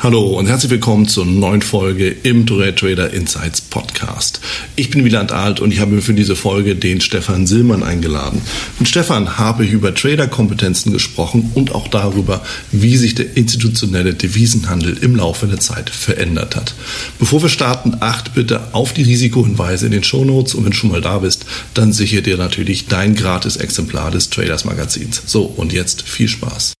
Hallo und herzlich willkommen zur neuen Folge im Tourette Trader Insights Podcast. Ich bin Wieland Alt und ich habe für diese Folge den Stefan Sillmann eingeladen. Mit Stefan habe ich über Trader-Kompetenzen gesprochen und auch darüber, wie sich der institutionelle Devisenhandel im Laufe der Zeit verändert hat. Bevor wir starten, acht bitte auf die Risikohinweise in den Shownotes und wenn du schon mal da bist, dann sichere dir natürlich dein gratis Exemplar des Traders Magazins. So, und jetzt viel Spaß.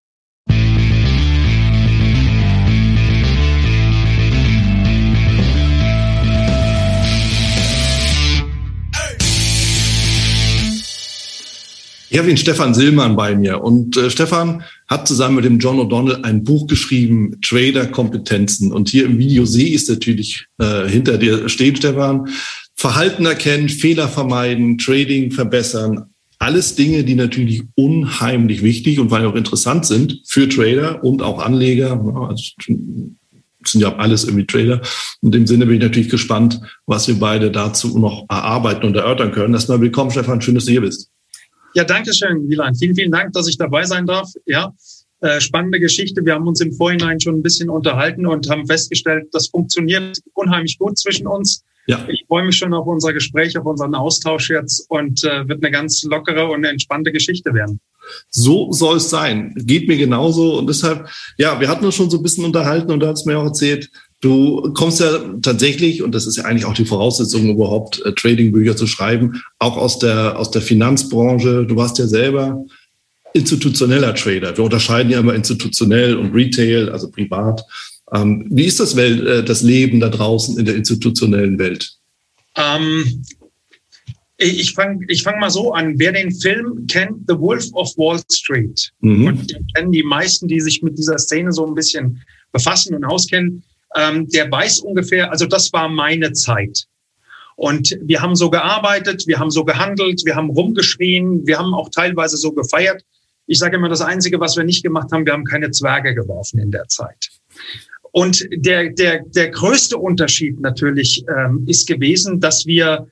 Ich habe den Stefan Sillmann bei mir und äh, Stefan hat zusammen mit dem John O'Donnell ein Buch geschrieben, Trader-Kompetenzen. Und hier im Video sehe ich es natürlich äh, hinter dir stehen, Stefan. Verhalten erkennen, Fehler vermeiden, Trading verbessern. Alles Dinge, die natürlich unheimlich wichtig und weil auch interessant sind für Trader und auch Anleger. Also, sind ja alles irgendwie Trader. In dem Sinne bin ich natürlich gespannt, was wir beide dazu noch erarbeiten und erörtern können. Erstmal willkommen, Stefan. Schön, dass du hier bist. Ja, danke schön, Wieland. Vielen, vielen Dank, dass ich dabei sein darf. Ja, äh, spannende Geschichte. Wir haben uns im Vorhinein schon ein bisschen unterhalten und haben festgestellt, das funktioniert unheimlich gut zwischen uns. Ja. Ich freue mich schon auf unser Gespräch, auf unseren Austausch jetzt und äh, wird eine ganz lockere und entspannte Geschichte werden. So soll es sein. Geht mir genauso. Und deshalb, ja, wir hatten uns schon so ein bisschen unterhalten und da hat es mir auch erzählt, Du kommst ja tatsächlich, und das ist ja eigentlich auch die Voraussetzung, überhaupt äh, Trading-Bücher zu schreiben, auch aus der, aus der Finanzbranche. Du warst ja selber institutioneller Trader. Wir unterscheiden ja immer institutionell und Retail, also privat. Ähm, wie ist das, Welt, äh, das Leben da draußen in der institutionellen Welt? Ähm, ich fange ich fang mal so an. Wer den Film kennt, The Wolf of Wall Street, mhm. und den kennen die meisten, die sich mit dieser Szene so ein bisschen befassen und auskennen, ähm, der weiß ungefähr, also das war meine Zeit. Und wir haben so gearbeitet, wir haben so gehandelt, wir haben rumgeschrien, wir haben auch teilweise so gefeiert. Ich sage immer, das Einzige, was wir nicht gemacht haben, wir haben keine Zwerge geworfen in der Zeit. Und der, der, der größte Unterschied natürlich ähm, ist gewesen, dass wir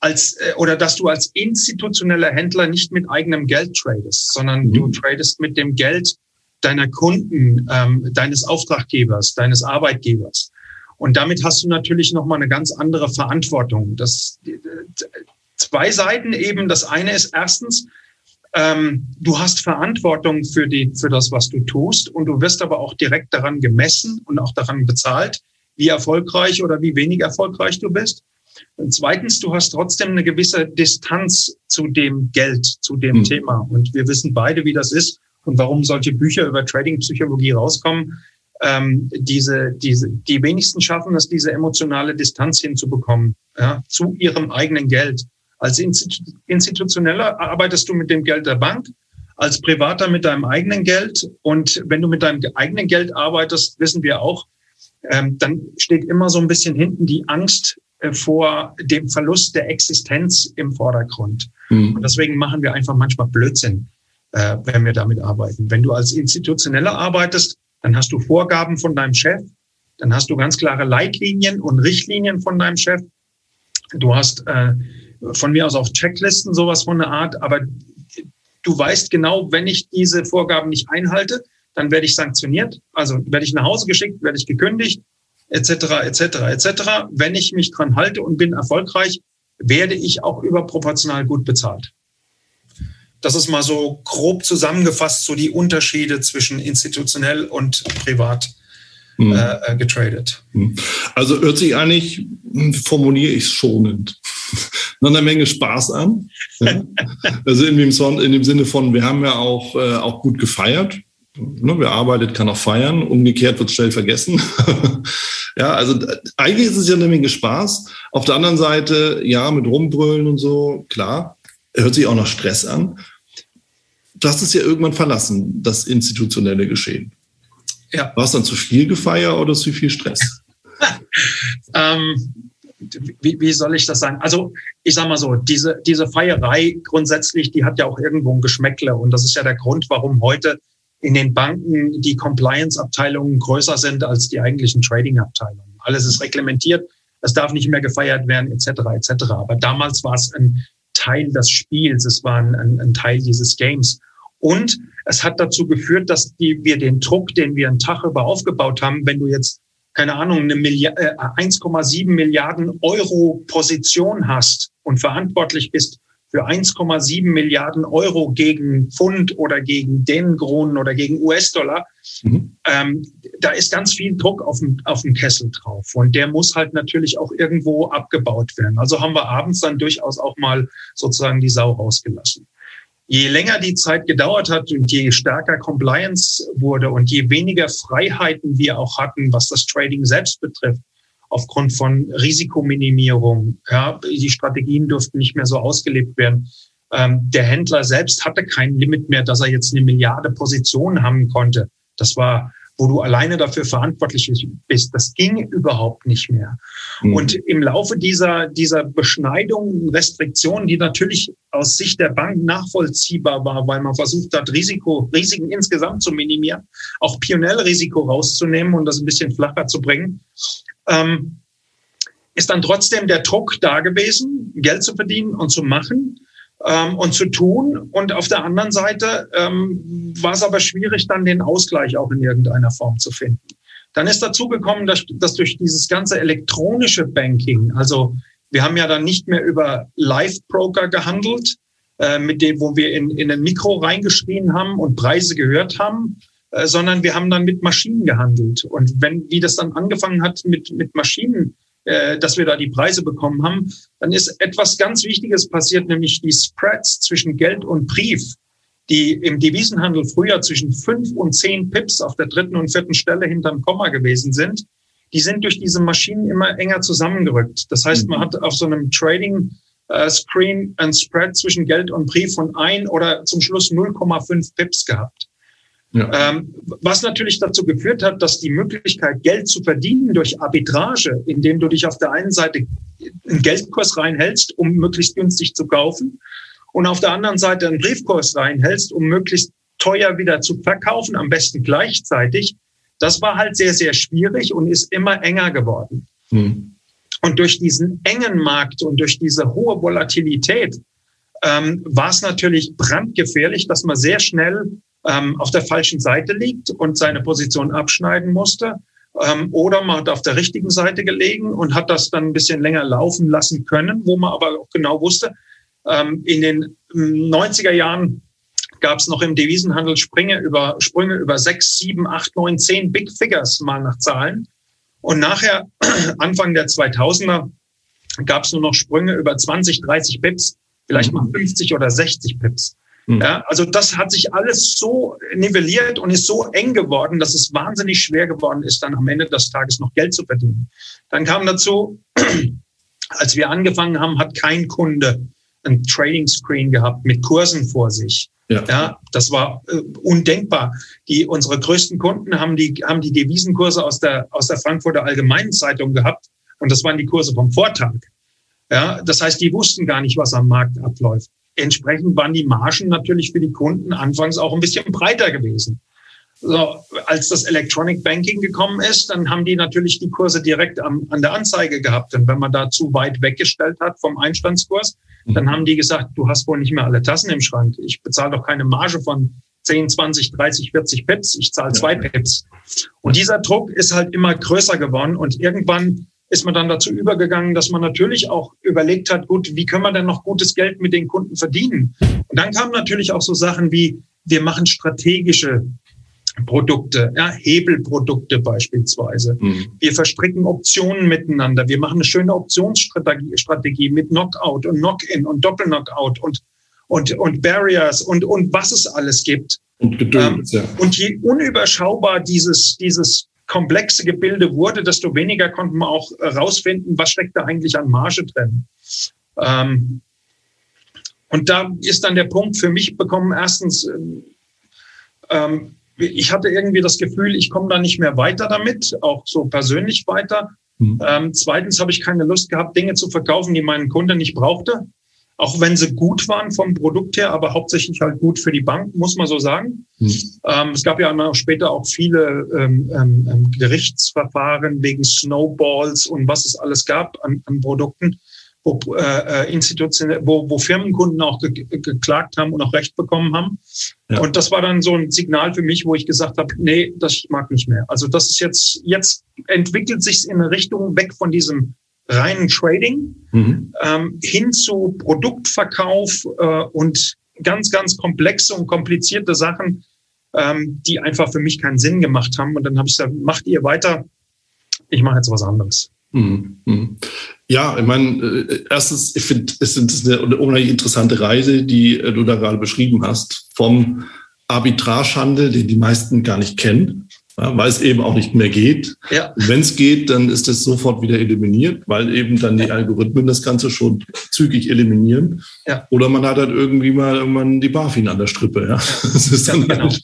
als äh, oder dass du als institutioneller Händler nicht mit eigenem Geld tradest, sondern mhm. du tradest mit dem Geld deiner Kunden, ähm, deines Auftraggebers, deines Arbeitgebers. Und damit hast du natürlich nochmal eine ganz andere Verantwortung. Das, zwei Seiten eben. Das eine ist erstens, ähm, du hast Verantwortung für, die, für das, was du tust. Und du wirst aber auch direkt daran gemessen und auch daran bezahlt, wie erfolgreich oder wie wenig erfolgreich du bist. Und zweitens, du hast trotzdem eine gewisse Distanz zu dem Geld, zu dem mhm. Thema. Und wir wissen beide, wie das ist und warum solche Bücher über Trading-Psychologie rauskommen. Ähm, diese, diese, die wenigsten schaffen es, diese emotionale Distanz hinzubekommen ja, zu ihrem eigenen Geld. Als Institu Institutioneller arbeitest du mit dem Geld der Bank, als Privater mit deinem eigenen Geld. Und wenn du mit deinem eigenen Geld arbeitest, wissen wir auch, ähm, dann steht immer so ein bisschen hinten die Angst äh, vor dem Verlust der Existenz im Vordergrund. Mhm. Und deswegen machen wir einfach manchmal Blödsinn äh, wenn wir damit arbeiten. Wenn du als Institutioneller arbeitest, dann hast du Vorgaben von deinem Chef, dann hast du ganz klare Leitlinien und Richtlinien von deinem Chef. Du hast äh, von mir aus auch Checklisten, sowas von der Art, aber du weißt genau, wenn ich diese Vorgaben nicht einhalte, dann werde ich sanktioniert, also werde ich nach Hause geschickt, werde ich gekündigt, etc., etc., etc. Wenn ich mich dran halte und bin erfolgreich, werde ich auch überproportional gut bezahlt. Das ist mal so grob zusammengefasst, so die Unterschiede zwischen institutionell und privat mhm. äh, äh getradet. Mhm. Also hört sich eigentlich, hm, formuliere ich es schonend, noch eine Menge Spaß an. Ja? Also in dem, in dem, Sinne von, wir haben ja auch, äh, auch gut gefeiert. Ne, wer arbeitet, kann auch feiern. Umgekehrt wird schnell vergessen. ja, also eigentlich ist es ja eine Menge Spaß. Auf der anderen Seite, ja, mit Rumbrüllen und so, klar hört sich auch nach Stress an. Du hast es ja irgendwann verlassen, das institutionelle Geschehen. Ja. War es dann zu viel Gefeier oder zu viel Stress? ähm, wie, wie soll ich das sagen? Also ich sage mal so, diese, diese Feierei grundsätzlich, die hat ja auch irgendwo ein Geschmäckle. Und das ist ja der Grund, warum heute in den Banken die Compliance-Abteilungen größer sind als die eigentlichen Trading-Abteilungen. Alles ist reglementiert, es darf nicht mehr gefeiert werden, etc. etc. Aber damals war es ein Teil des Spiels, es war ein, ein, ein Teil dieses Games. Und es hat dazu geführt, dass die, wir den Druck, den wir einen Tag über aufgebaut haben, wenn du jetzt keine Ahnung, eine Milliard, äh, 1,7 Milliarden Euro Position hast und verantwortlich bist für 1,7 Milliarden Euro gegen Pfund oder gegen Dänenkronen oder gegen US-Dollar, mhm. ähm, da ist ganz viel Druck auf dem, auf dem Kessel drauf. Und der muss halt natürlich auch irgendwo abgebaut werden. Also haben wir abends dann durchaus auch mal sozusagen die Sau rausgelassen. Je länger die Zeit gedauert hat und je stärker Compliance wurde und je weniger Freiheiten wir auch hatten, was das Trading selbst betrifft, aufgrund von Risikominimierung, ja, die Strategien durften nicht mehr so ausgelebt werden. Ähm, der Händler selbst hatte kein Limit mehr, dass er jetzt eine Milliarde Position haben konnte. Das war wo du alleine dafür verantwortlich bist. Das ging überhaupt nicht mehr. Mhm. Und im Laufe dieser, dieser Beschneidung, Restriktionen, die natürlich aus Sicht der Bank nachvollziehbar war, weil man versucht hat, Risiko, Risiken insgesamt zu minimieren, auch Pionellrisiko rauszunehmen und das ein bisschen flacher zu bringen, ähm, ist dann trotzdem der Druck da gewesen, Geld zu verdienen und zu machen ähm, und zu tun. Und auf der anderen Seite ähm, war es aber schwierig, dann den Ausgleich auch in irgendeiner Form zu finden. Dann ist dazu gekommen, dass, dass durch dieses ganze elektronische Banking, also wir haben ja dann nicht mehr über Live-Broker gehandelt, äh, mit dem, wo wir in, in ein Mikro reingeschrien haben und Preise gehört haben, äh, sondern wir haben dann mit Maschinen gehandelt. Und wenn, wie das dann angefangen hat mit, mit Maschinen, äh, dass wir da die Preise bekommen haben, dann ist etwas ganz Wichtiges passiert, nämlich die Spreads zwischen Geld und Brief, die im Devisenhandel früher zwischen fünf und zehn Pips auf der dritten und vierten Stelle hinterm Komma gewesen sind. Die sind durch diese Maschinen immer enger zusammengerückt. Das heißt, man mhm. hat auf so einem Trading äh, Screen ein Spread zwischen Geld und Brief von ein oder zum Schluss 0,5 Pips gehabt. Ja. Ähm, was natürlich dazu geführt hat, dass die Möglichkeit, Geld zu verdienen durch Arbitrage, indem du dich auf der einen Seite einen Geldkurs reinhältst, um möglichst günstig zu kaufen, und auf der anderen Seite einen Briefkurs reinhältst, um möglichst teuer wieder zu verkaufen, am besten gleichzeitig, das war halt sehr, sehr schwierig und ist immer enger geworden. Hm. Und durch diesen engen Markt und durch diese hohe Volatilität ähm, war es natürlich brandgefährlich, dass man sehr schnell ähm, auf der falschen Seite liegt und seine Position abschneiden musste. Ähm, oder man hat auf der richtigen Seite gelegen und hat das dann ein bisschen länger laufen lassen können, wo man aber auch genau wusste, ähm, in den 90er Jahren gab es noch im Devisenhandel Sprünge über, Sprünge über sechs, sieben, acht, neun, zehn Big Figures mal nach Zahlen. Und nachher, Anfang der 2000er, gab es nur noch Sprünge über 20, 30 Pips, vielleicht mal 50 oder 60 Pips. Mhm. Ja, also das hat sich alles so nivelliert und ist so eng geworden, dass es wahnsinnig schwer geworden ist, dann am Ende des Tages noch Geld zu verdienen. Dann kam dazu, als wir angefangen haben, hat kein Kunde ein Trading Screen gehabt mit Kursen vor sich. Ja. ja, das war äh, undenkbar. Die, unsere größten Kunden haben die, haben die Devisenkurse aus der, aus der Frankfurter Allgemeinen Zeitung gehabt. Und das waren die Kurse vom Vortag. Ja, das heißt, die wussten gar nicht, was am Markt abläuft entsprechend waren die Margen natürlich für die Kunden anfangs auch ein bisschen breiter gewesen. So, als das Electronic Banking gekommen ist, dann haben die natürlich die Kurse direkt am, an der Anzeige gehabt. Und wenn man da zu weit weggestellt hat vom Einstandskurs, mhm. dann haben die gesagt, du hast wohl nicht mehr alle Tassen im Schrank. Ich bezahle doch keine Marge von 10, 20, 30, 40 Pips. Ich zahle zwei Pips. Und dieser Druck ist halt immer größer geworden. Und irgendwann ist man dann dazu übergegangen, dass man natürlich auch überlegt hat, gut, wie können wir denn noch gutes Geld mit den Kunden verdienen? Und dann kamen natürlich auch so Sachen wie, wir machen strategische Produkte, ja, Hebelprodukte beispielsweise. Mhm. Wir verstricken Optionen miteinander. Wir machen eine schöne Optionsstrategie Strategie mit Knockout und Knock-in und Doppel-Knockout und, und, und Barriers und, und was es alles gibt. Und Geduld, ähm, ja. Und je unüberschaubar dieses, dieses komplexe Gebilde wurde, desto weniger konnten wir auch rausfinden, was steckt da eigentlich an Marge drin. Ähm, und da ist dann der Punkt für mich bekommen, erstens, ähm, ich hatte irgendwie das Gefühl, ich komme da nicht mehr weiter damit, auch so persönlich weiter. Mhm. Ähm, zweitens habe ich keine Lust gehabt, Dinge zu verkaufen, die mein Kunde nicht brauchte. Auch wenn sie gut waren vom Produkt her, aber hauptsächlich halt gut für die Bank, muss man so sagen. Mhm. Ähm, es gab ja auch später auch viele ähm, ähm, ähm, Gerichtsverfahren wegen Snowballs und was es alles gab an, an Produkten wo, äh, äh, institutionell, wo, wo Firmenkunden auch ge geklagt haben und auch Recht bekommen haben. Ja. Und das war dann so ein Signal für mich, wo ich gesagt habe, nee, das mag nicht mehr. Also das ist jetzt, jetzt entwickelt sich in eine Richtung weg von diesem reinen Trading mhm. ähm, hin zu Produktverkauf äh, und ganz, ganz komplexe und komplizierte Sachen, ähm, die einfach für mich keinen Sinn gemacht haben. Und dann habe ich gesagt, macht ihr weiter, ich mache jetzt was anderes. Mhm. mhm. Ja, ich meine, äh, erstens, ich finde, es ist eine unheimlich interessante Reise, die äh, du da gerade beschrieben hast, vom Arbitragehandel, den die meisten gar nicht kennen, ja, weil es eben auch nicht mehr geht. Ja. Wenn es geht, dann ist das sofort wieder eliminiert, weil eben dann die Algorithmen das Ganze schon zügig eliminieren. Ja. Oder man hat halt irgendwie mal irgendwann die BaFin an der Strippe. Ja. Das ist dann genau. halt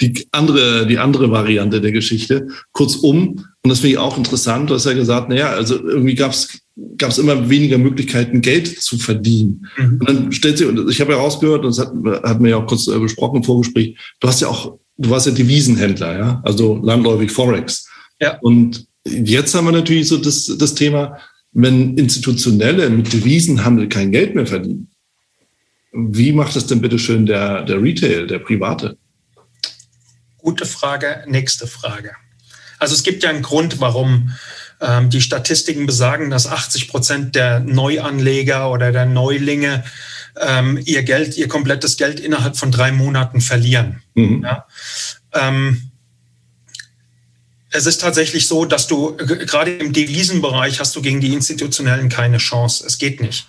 die andere, die andere Variante der Geschichte. Kurzum, und das finde ich auch interessant, du hast ja gesagt, naja, also irgendwie gab es gab es immer weniger Möglichkeiten, Geld zu verdienen. Mhm. Und dann stellt sich, und ich habe ja rausgehört, und das hat, hat mir ja auch kurz äh, besprochen im Vorgespräch, du hast ja auch, du warst ja Devisenhändler, ja, also landläufig Forex. Ja. Und jetzt haben wir natürlich so das, das Thema, wenn Institutionelle mit Devisenhandel kein Geld mehr verdienen, wie macht das denn bitte schön der, der Retail, der Private? Gute Frage, nächste Frage. Also es gibt ja einen Grund, warum ähm, die Statistiken besagen, dass 80 Prozent der Neuanleger oder der Neulinge ähm, ihr Geld, ihr komplettes Geld innerhalb von drei Monaten verlieren. Mhm. Ja? Ähm, es ist tatsächlich so, dass du gerade im Devisenbereich hast du gegen die Institutionellen keine Chance. Es geht nicht.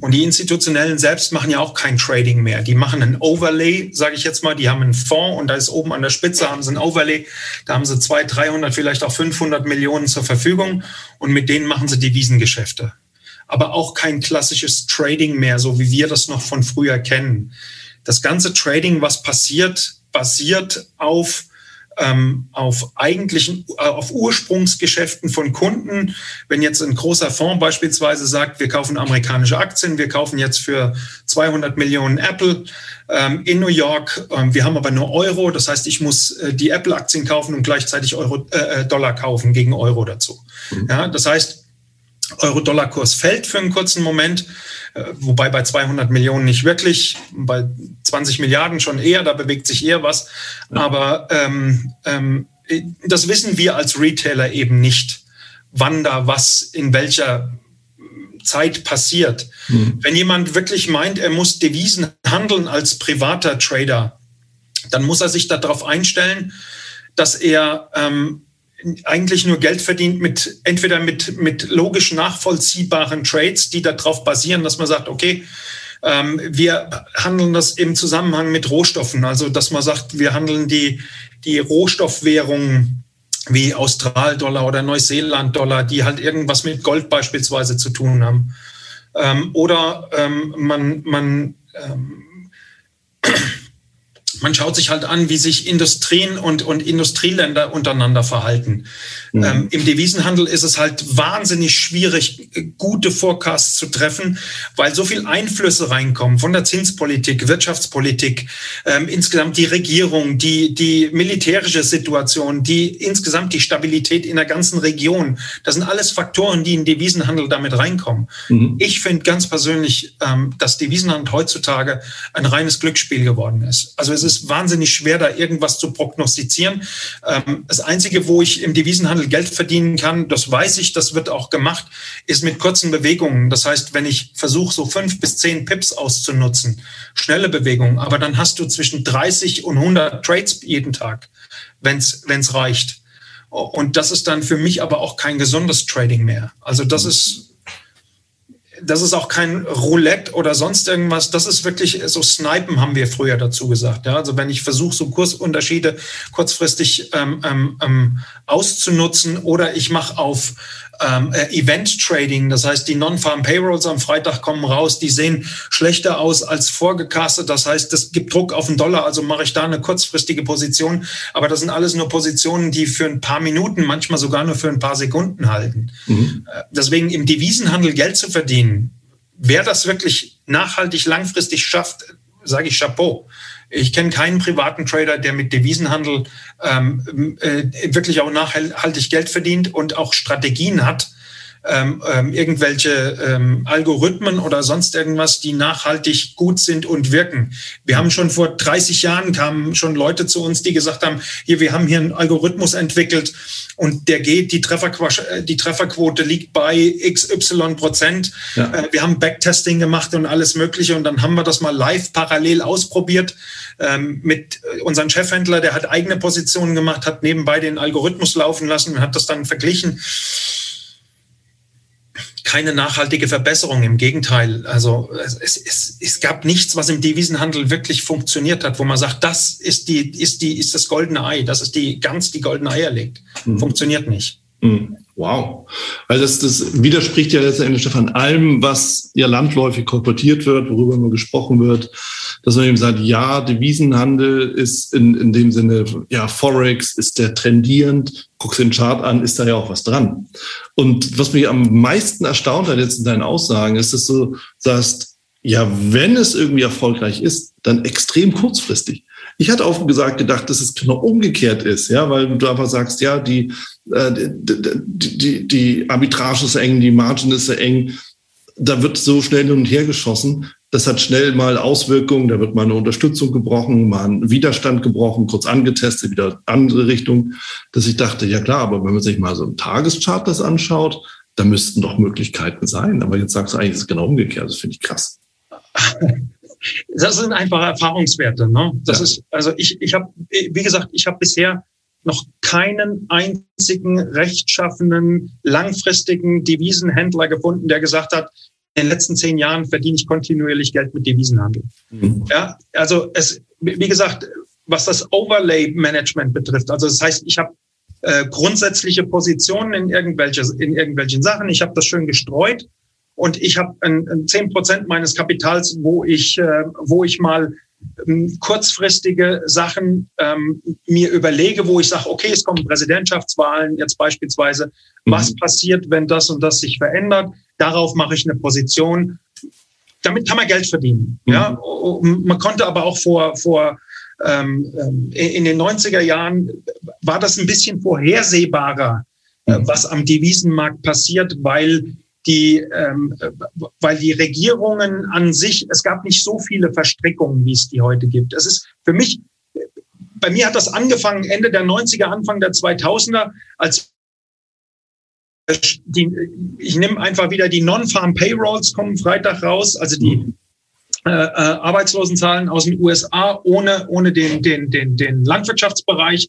Und die Institutionellen selbst machen ja auch kein Trading mehr. Die machen ein Overlay, sage ich jetzt mal. Die haben einen Fonds und da ist oben an der Spitze haben sie ein Overlay. Da haben sie 200, 300, vielleicht auch 500 Millionen zur Verfügung und mit denen machen sie Devisengeschäfte. Aber auch kein klassisches Trading mehr, so wie wir das noch von früher kennen. Das ganze Trading, was passiert, basiert auf ähm, auf eigentlichen, äh, auf Ursprungsgeschäften von Kunden. Wenn jetzt ein großer Fonds beispielsweise sagt, wir kaufen amerikanische Aktien, wir kaufen jetzt für 200 Millionen Apple ähm, in New York, ähm, wir haben aber nur Euro, das heißt, ich muss äh, die Apple-Aktien kaufen und gleichzeitig Euro, äh, äh Dollar kaufen gegen Euro dazu. Mhm. Ja, das heißt, Euro-Dollar-Kurs fällt für einen kurzen Moment, wobei bei 200 Millionen nicht wirklich, bei 20 Milliarden schon eher, da bewegt sich eher was. Aber ähm, ähm, das wissen wir als Retailer eben nicht, wann da was in welcher Zeit passiert. Mhm. Wenn jemand wirklich meint, er muss Devisen handeln als privater Trader, dann muss er sich darauf einstellen, dass er ähm, eigentlich nur Geld verdient mit entweder mit, mit logisch nachvollziehbaren Trades, die darauf basieren, dass man sagt, okay, ähm, wir handeln das im Zusammenhang mit Rohstoffen. Also, dass man sagt, wir handeln die, die Rohstoffwährungen wie Australdollar oder Neuseeland-Dollar, die halt irgendwas mit Gold beispielsweise zu tun haben. Ähm, oder ähm, man, man ähm, man schaut sich halt an, wie sich Industrien und, und Industrieländer untereinander verhalten. Mhm. Ähm, Im Devisenhandel ist es halt wahnsinnig schwierig, gute Forecasts zu treffen, weil so viel Einflüsse reinkommen von der Zinspolitik, Wirtschaftspolitik, ähm, insgesamt die Regierung, die, die militärische Situation, die insgesamt die Stabilität in der ganzen Region. Das sind alles Faktoren, die in Devisenhandel damit reinkommen. Mhm. Ich finde ganz persönlich, ähm, dass Devisenhandel heutzutage ein reines Glücksspiel geworden ist. Also es ist wahnsinnig schwer, da irgendwas zu prognostizieren. Ähm, das Einzige, wo ich im Devisenhandel Geld verdienen kann, das weiß ich, das wird auch gemacht, ist mit kurzen Bewegungen. Das heißt, wenn ich versuche, so fünf bis zehn Pips auszunutzen, schnelle Bewegungen, aber dann hast du zwischen 30 und 100 Trades jeden Tag, wenn es reicht. Und das ist dann für mich aber auch kein gesundes Trading mehr. Also das ist das ist auch kein Roulette oder sonst irgendwas. Das ist wirklich so Snipen, haben wir früher dazu gesagt. Ja, also wenn ich versuche, so Kursunterschiede kurzfristig ähm, ähm, ähm auszunutzen oder ich mache auf ähm, äh, Event Trading, das heißt, die Non-Farm Payrolls am Freitag kommen raus, die sehen schlechter aus als vorgecastet. Das heißt, es gibt Druck auf den Dollar, also mache ich da eine kurzfristige Position. Aber das sind alles nur Positionen, die für ein paar Minuten, manchmal sogar nur für ein paar Sekunden halten. Mhm. Äh, deswegen im Devisenhandel Geld zu verdienen, wer das wirklich nachhaltig langfristig schafft, sage ich Chapeau. Ich kenne keinen privaten Trader, der mit Devisenhandel ähm, äh, wirklich auch nachhaltig Geld verdient und auch Strategien hat, ähm, ähm, irgendwelche ähm, Algorithmen oder sonst irgendwas, die nachhaltig gut sind und wirken. Wir haben schon vor 30 Jahren kamen schon Leute zu uns, die gesagt haben, hier, wir haben hier einen Algorithmus entwickelt und der geht, die, Trefferquote, äh, die Trefferquote liegt bei XY Prozent. Ja. Äh, wir haben Backtesting gemacht und alles Mögliche und dann haben wir das mal live parallel ausprobiert ähm, mit äh, unserem Chefhändler, der hat eigene Positionen gemacht, hat nebenbei den Algorithmus laufen lassen und hat das dann verglichen keine nachhaltige Verbesserung. Im Gegenteil, also es, es, es gab nichts, was im Devisenhandel wirklich funktioniert hat, wo man sagt, das ist die, ist die, ist das goldene Ei, das ist die ganz die goldene Eier legt. Mhm. Funktioniert nicht. Mhm. Wow. Weil das, das widerspricht ja letztendlich, Stefan, allem, was ja landläufig kolportiert wird, worüber immer gesprochen wird, dass man eben sagt, ja, Devisenhandel ist in, in dem Sinne, ja, Forex ist der trendierend, guckst den Chart an, ist da ja auch was dran. Und was mich am meisten erstaunt hat jetzt in deinen Aussagen, ist, dass du sagst, ja, wenn es irgendwie erfolgreich ist, dann extrem kurzfristig. Ich hatte auch gesagt gedacht, dass es genau umgekehrt ist, ja, weil du einfach sagst, ja, die, äh, die, die, die Arbitrage ist eng, die Margin ist eng, da wird so schnell hin und her geschossen. Das hat schnell mal Auswirkungen, da wird mal eine Unterstützung gebrochen, mal ein Widerstand gebrochen, kurz angetestet, wieder andere Richtung, dass ich dachte, ja klar, aber wenn man sich mal so ein Tageschart das anschaut, da müssten doch Möglichkeiten sein. Aber jetzt sagst du eigentlich, es ist genau umgekehrt. Das finde ich krass. Das sind einfach Erfahrungswerte. Ne? Das ja. ist, also ich, ich habe, wie gesagt, ich habe bisher noch keinen einzigen rechtschaffenen, langfristigen Devisenhändler gefunden, der gesagt hat, in den letzten zehn Jahren verdiene ich kontinuierlich Geld mit Devisenhandel. Mhm. Ja, also es, wie gesagt, was das Overlay-Management betrifft, also das heißt, ich habe äh, grundsätzliche Positionen in, irgendwelche, in irgendwelchen Sachen, ich habe das schön gestreut und ich habe zehn Prozent meines Kapitals, wo ich, äh, wo ich mal ähm, kurzfristige Sachen ähm, mir überlege, wo ich sage, okay, es kommen Präsidentschaftswahlen jetzt beispielsweise. Mhm. Was passiert, wenn das und das sich verändert? Darauf mache ich eine Position. Damit kann man Geld verdienen. Mhm. Ja, man konnte aber auch vor vor ähm, ähm in den 90er Jahren war das ein bisschen vorhersehbarer, äh, mhm. was am Devisenmarkt passiert, weil die, ähm, weil die Regierungen an sich, es gab nicht so viele Verstrickungen, wie es die heute gibt. Es ist für mich, bei mir hat das angefangen Ende der 90er, Anfang der 2000er, als die, ich nehme einfach wieder die Non-Farm Payrolls kommen Freitag raus, also die mhm. äh, äh, Arbeitslosenzahlen aus den USA ohne, ohne den, den, den, den Landwirtschaftsbereich.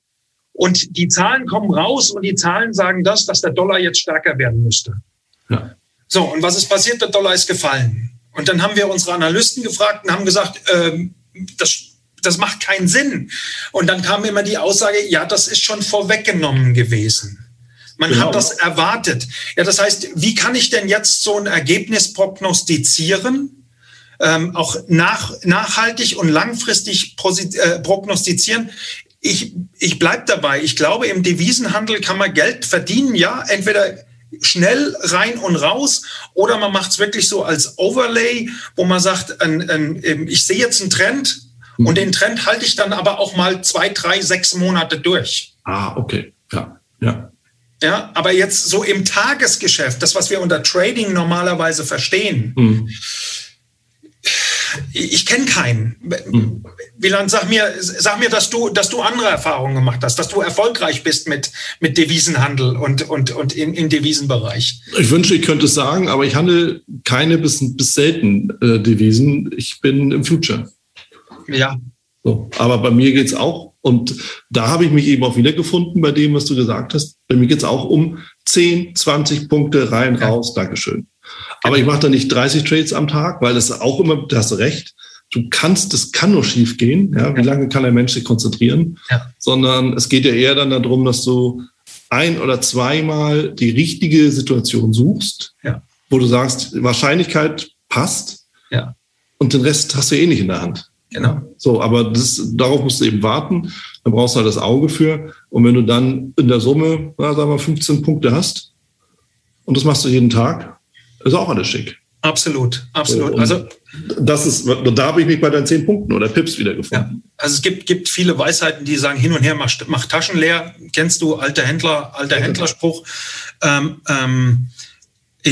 Und die Zahlen kommen raus und die Zahlen sagen das, dass der Dollar jetzt stärker werden müsste. Ja. So, und was ist passiert? Der Dollar ist gefallen. Und dann haben wir unsere Analysten gefragt und haben gesagt, ähm, das, das macht keinen Sinn. Und dann kam immer die Aussage, ja, das ist schon vorweggenommen gewesen. Man genau. hat das erwartet. Ja, das heißt, wie kann ich denn jetzt so ein Ergebnis prognostizieren? Ähm, auch nach, nachhaltig und langfristig äh, prognostizieren. Ich, ich bleibe dabei. Ich glaube, im Devisenhandel kann man Geld verdienen. Ja, entweder schnell rein und raus oder man macht es wirklich so als Overlay, wo man sagt, ein, ein, ich sehe jetzt einen Trend mhm. und den Trend halte ich dann aber auch mal zwei, drei, sechs Monate durch. Ah, okay, ja, ja. Ja, aber jetzt so im Tagesgeschäft, das, was wir unter Trading normalerweise verstehen, mhm ich kenne keinen. Hm. Wieland, sag mir, sag mir, dass du, dass du andere Erfahrungen gemacht hast, dass du erfolgreich bist mit, mit Devisenhandel und, und, und in, im Devisenbereich. Ich wünsche, ich könnte es sagen, aber ich handle keine bis, bis selten äh, Devisen. Ich bin im Future. Ja. So, aber bei mir geht es auch, und da habe ich mich eben auch wiedergefunden bei dem, was du gesagt hast. Bei mir geht es auch um 10, 20 Punkte rein, ja. raus. Dankeschön. Aber ich mache da nicht 30 Trades am Tag, weil das auch immer, da hast du recht, du kannst, das kann nur schief gehen. Ja? Wie lange kann ein Mensch sich konzentrieren? Ja. Sondern es geht ja eher dann darum, dass du ein oder zweimal die richtige Situation suchst, ja. wo du sagst, Wahrscheinlichkeit passt. Ja. Und den Rest hast du eh nicht in der Hand. Genau. So, aber das, darauf musst du eben warten. Dann brauchst du halt das Auge für. Und wenn du dann in der Summe, na, sagen wir, 15 Punkte hast und das machst du jeden Tag, ist auch alles schick. Absolut, absolut. Und also das ist, da habe ich mich bei deinen zehn Punkten oder Pips wiedergefunden. Ja, also es gibt, gibt viele Weisheiten, die sagen, hin und her, mach, mach Taschen leer. Kennst du alter Händler, alter Händlerspruch? Ähm, ähm,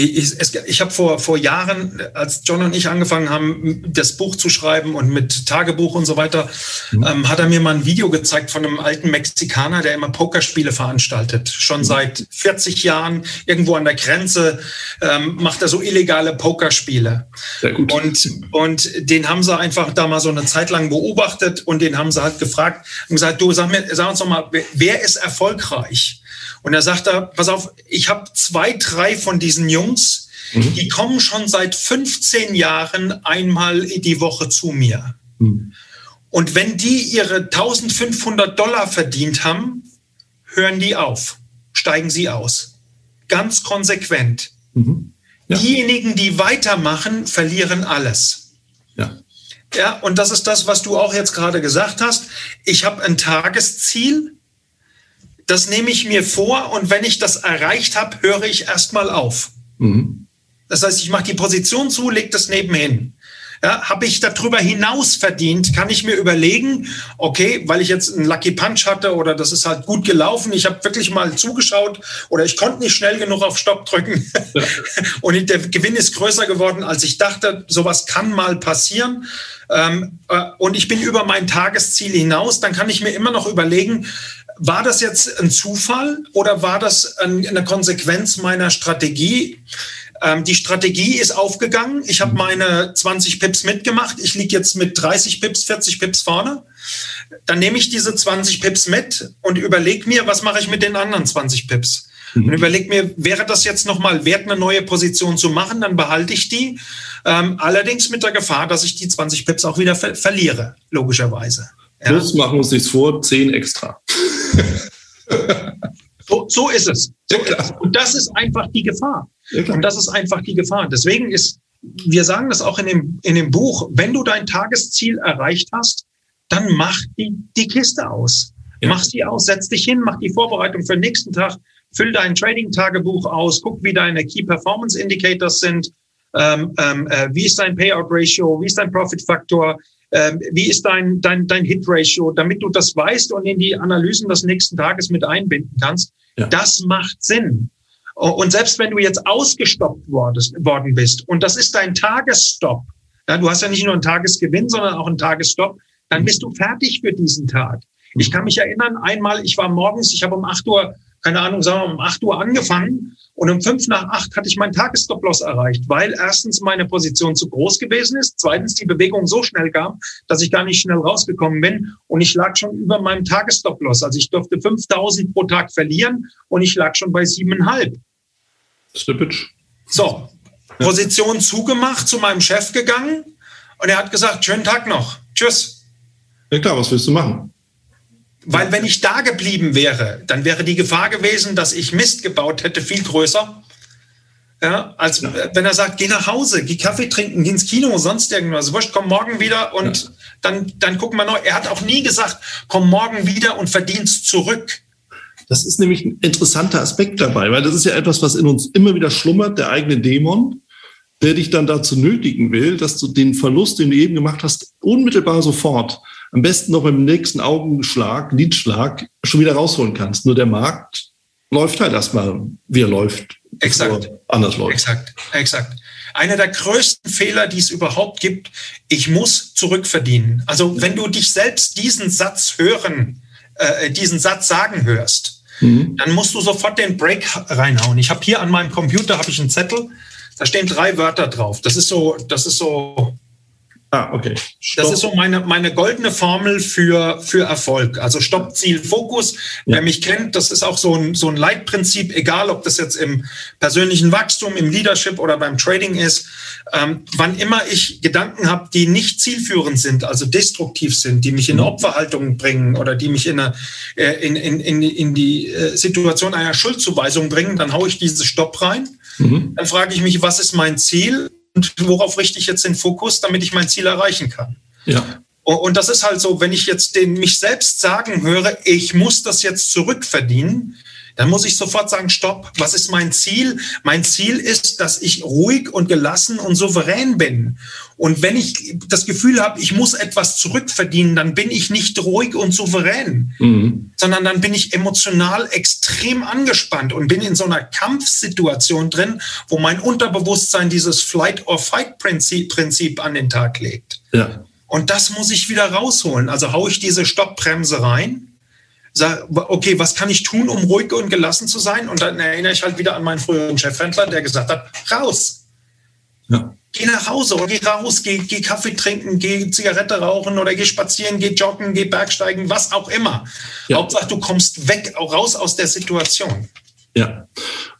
ich, ich habe vor, vor Jahren, als John und ich angefangen haben, das Buch zu schreiben und mit Tagebuch und so weiter, mhm. ähm, hat er mir mal ein Video gezeigt von einem alten Mexikaner, der immer Pokerspiele veranstaltet. Schon mhm. seit 40 Jahren irgendwo an der Grenze ähm, macht er so illegale Pokerspiele. Sehr gut. Und, und den haben sie einfach da mal so eine Zeit lang beobachtet und den haben sie halt gefragt und gesagt, du sag, mir, sag uns doch mal, wer ist erfolgreich? Und er sagt da, pass auf, ich habe zwei, drei von diesen Jungs, mhm. die kommen schon seit 15 Jahren einmal die Woche zu mir. Mhm. Und wenn die ihre 1500 Dollar verdient haben, hören die auf, steigen sie aus. Ganz konsequent. Mhm. Ja. Diejenigen, die weitermachen, verlieren alles. Ja. Ja, und das ist das, was du auch jetzt gerade gesagt hast. Ich habe ein Tagesziel das nehme ich mir vor und wenn ich das erreicht habe, höre ich erstmal auf. Mhm. Das heißt, ich mache die Position zu, lege das nebenhin. Ja, habe ich darüber hinaus verdient, kann ich mir überlegen, okay, weil ich jetzt einen Lucky Punch hatte oder das ist halt gut gelaufen, ich habe wirklich mal zugeschaut oder ich konnte nicht schnell genug auf Stopp drücken und der Gewinn ist größer geworden, als ich dachte. Sowas kann mal passieren ähm, äh, und ich bin über mein Tagesziel hinaus, dann kann ich mir immer noch überlegen, war das jetzt ein Zufall oder war das eine Konsequenz meiner Strategie? Ähm, die Strategie ist aufgegangen. Ich habe meine 20 Pips mitgemacht. Ich liege jetzt mit 30 Pips, 40 Pips vorne. Dann nehme ich diese 20 Pips mit und überlege mir, was mache ich mit den anderen 20 Pips? Und mhm. überlege mir, wäre das jetzt nochmal wert, eine neue Position zu machen, dann behalte ich die. Ähm, allerdings mit der Gefahr, dass ich die 20 Pips auch wieder ver verliere, logischerweise. Plus machen wir uns nichts vor, 10 extra. so, so, ist es. So ja, und das ist einfach die Gefahr. Ja, und das ist einfach die Gefahr. Deswegen ist, wir sagen das auch in dem, in dem Buch, wenn du dein Tagesziel erreicht hast, dann mach die, die Kiste aus. Ja. Mach sie aus, setz dich hin, mach die Vorbereitung für den nächsten Tag, füll dein Trading-Tagebuch aus, guck, wie deine Key Performance Indicators sind, ähm, ähm, äh, wie ist dein Payout Ratio, wie ist dein Profit Faktor, ähm, wie ist dein, dein, dein Hit-Ratio, damit du das weißt und in die Analysen des nächsten Tages mit einbinden kannst. Ja. Das macht Sinn. Und selbst wenn du jetzt ausgestoppt worden bist und das ist dein Tagesstopp, ja, du hast ja nicht nur einen Tagesgewinn, sondern auch einen Tagesstopp, dann bist du fertig für diesen Tag. Ich kann mich erinnern, einmal, ich war morgens, ich habe um 8 Uhr keine Ahnung, sagen wir mal um 8 Uhr angefangen und um 5 nach 8 hatte ich meinen Tagesstop-Loss erreicht, weil erstens meine Position zu groß gewesen ist, zweitens die Bewegung so schnell kam, dass ich gar nicht schnell rausgekommen bin und ich lag schon über meinem Tagesstop-Loss. Also ich durfte 5000 pro Tag verlieren und ich lag schon bei 7,5. Slippage. So, Position zugemacht, zu meinem Chef gegangen und er hat gesagt, schönen Tag noch. Tschüss. Ja klar, was willst du machen? Weil wenn ich da geblieben wäre, dann wäre die Gefahr gewesen, dass ich Mist gebaut hätte, viel größer. Ja, als ja. wenn er sagt, geh nach Hause, geh Kaffee trinken, geh ins Kino, sonst irgendwas. Wurscht, komm morgen wieder und ja. dann, dann gucken wir noch. Er hat auch nie gesagt, komm morgen wieder und verdienst zurück. Das ist nämlich ein interessanter Aspekt dabei, weil das ist ja etwas, was in uns immer wieder schlummert, der eigene Dämon, der dich dann dazu nötigen will, dass du den Verlust, den du eben gemacht hast, unmittelbar sofort am besten noch beim nächsten Augenschlag, Lidschlag schon wieder rausholen kannst. Nur der Markt läuft halt erstmal, wie er läuft. Exakt. Anders läuft. Exakt, exakt. Einer der größten Fehler, die es überhaupt gibt, ich muss zurückverdienen. Also wenn du dich selbst diesen Satz hören, äh, diesen Satz sagen hörst, mhm. dann musst du sofort den Break reinhauen. Ich habe hier an meinem Computer habe ich einen Zettel, da stehen drei Wörter drauf. Das ist so, das ist so Ah, okay. Stopp. Das ist so meine, meine goldene Formel für, für Erfolg. Also Stopp, Ziel, Fokus. Ja. Wer mich kennt, das ist auch so ein, so ein Leitprinzip, egal ob das jetzt im persönlichen Wachstum, im Leadership oder beim Trading ist. Ähm, wann immer ich Gedanken habe, die nicht zielführend sind, also destruktiv sind, die mich in mhm. Opferhaltung bringen oder die mich in, eine, äh, in, in, in, in die äh, Situation einer Schuldzuweisung bringen, dann haue ich dieses Stopp rein. Mhm. Dann frage ich mich, was ist mein Ziel? Und worauf richte ich jetzt den Fokus, damit ich mein Ziel erreichen kann. Ja. Und das ist halt so, wenn ich jetzt den mich selbst sagen höre, ich muss das jetzt zurückverdienen, dann muss ich sofort sagen, stopp, was ist mein Ziel? Mein Ziel ist, dass ich ruhig und gelassen und souverän bin. Und wenn ich das Gefühl habe, ich muss etwas zurückverdienen, dann bin ich nicht ruhig und souverän, mhm. sondern dann bin ich emotional extrem angespannt und bin in so einer Kampfsituation drin, wo mein Unterbewusstsein dieses Flight-or-Fight-Prinzip Prinzip an den Tag legt. Ja. Und das muss ich wieder rausholen. Also haue ich diese Stoppbremse rein sag, okay, was kann ich tun, um ruhig und gelassen zu sein? Und dann erinnere ich halt wieder an meinen früheren Chefhändler, der gesagt hat, raus. Ja. Geh nach Hause oder geh raus, geh, geh Kaffee trinken, geh Zigarette rauchen oder geh spazieren, geh joggen, geh Bergsteigen, was auch immer. Ja. Hauptsache, du kommst weg, auch raus aus der Situation. Ja.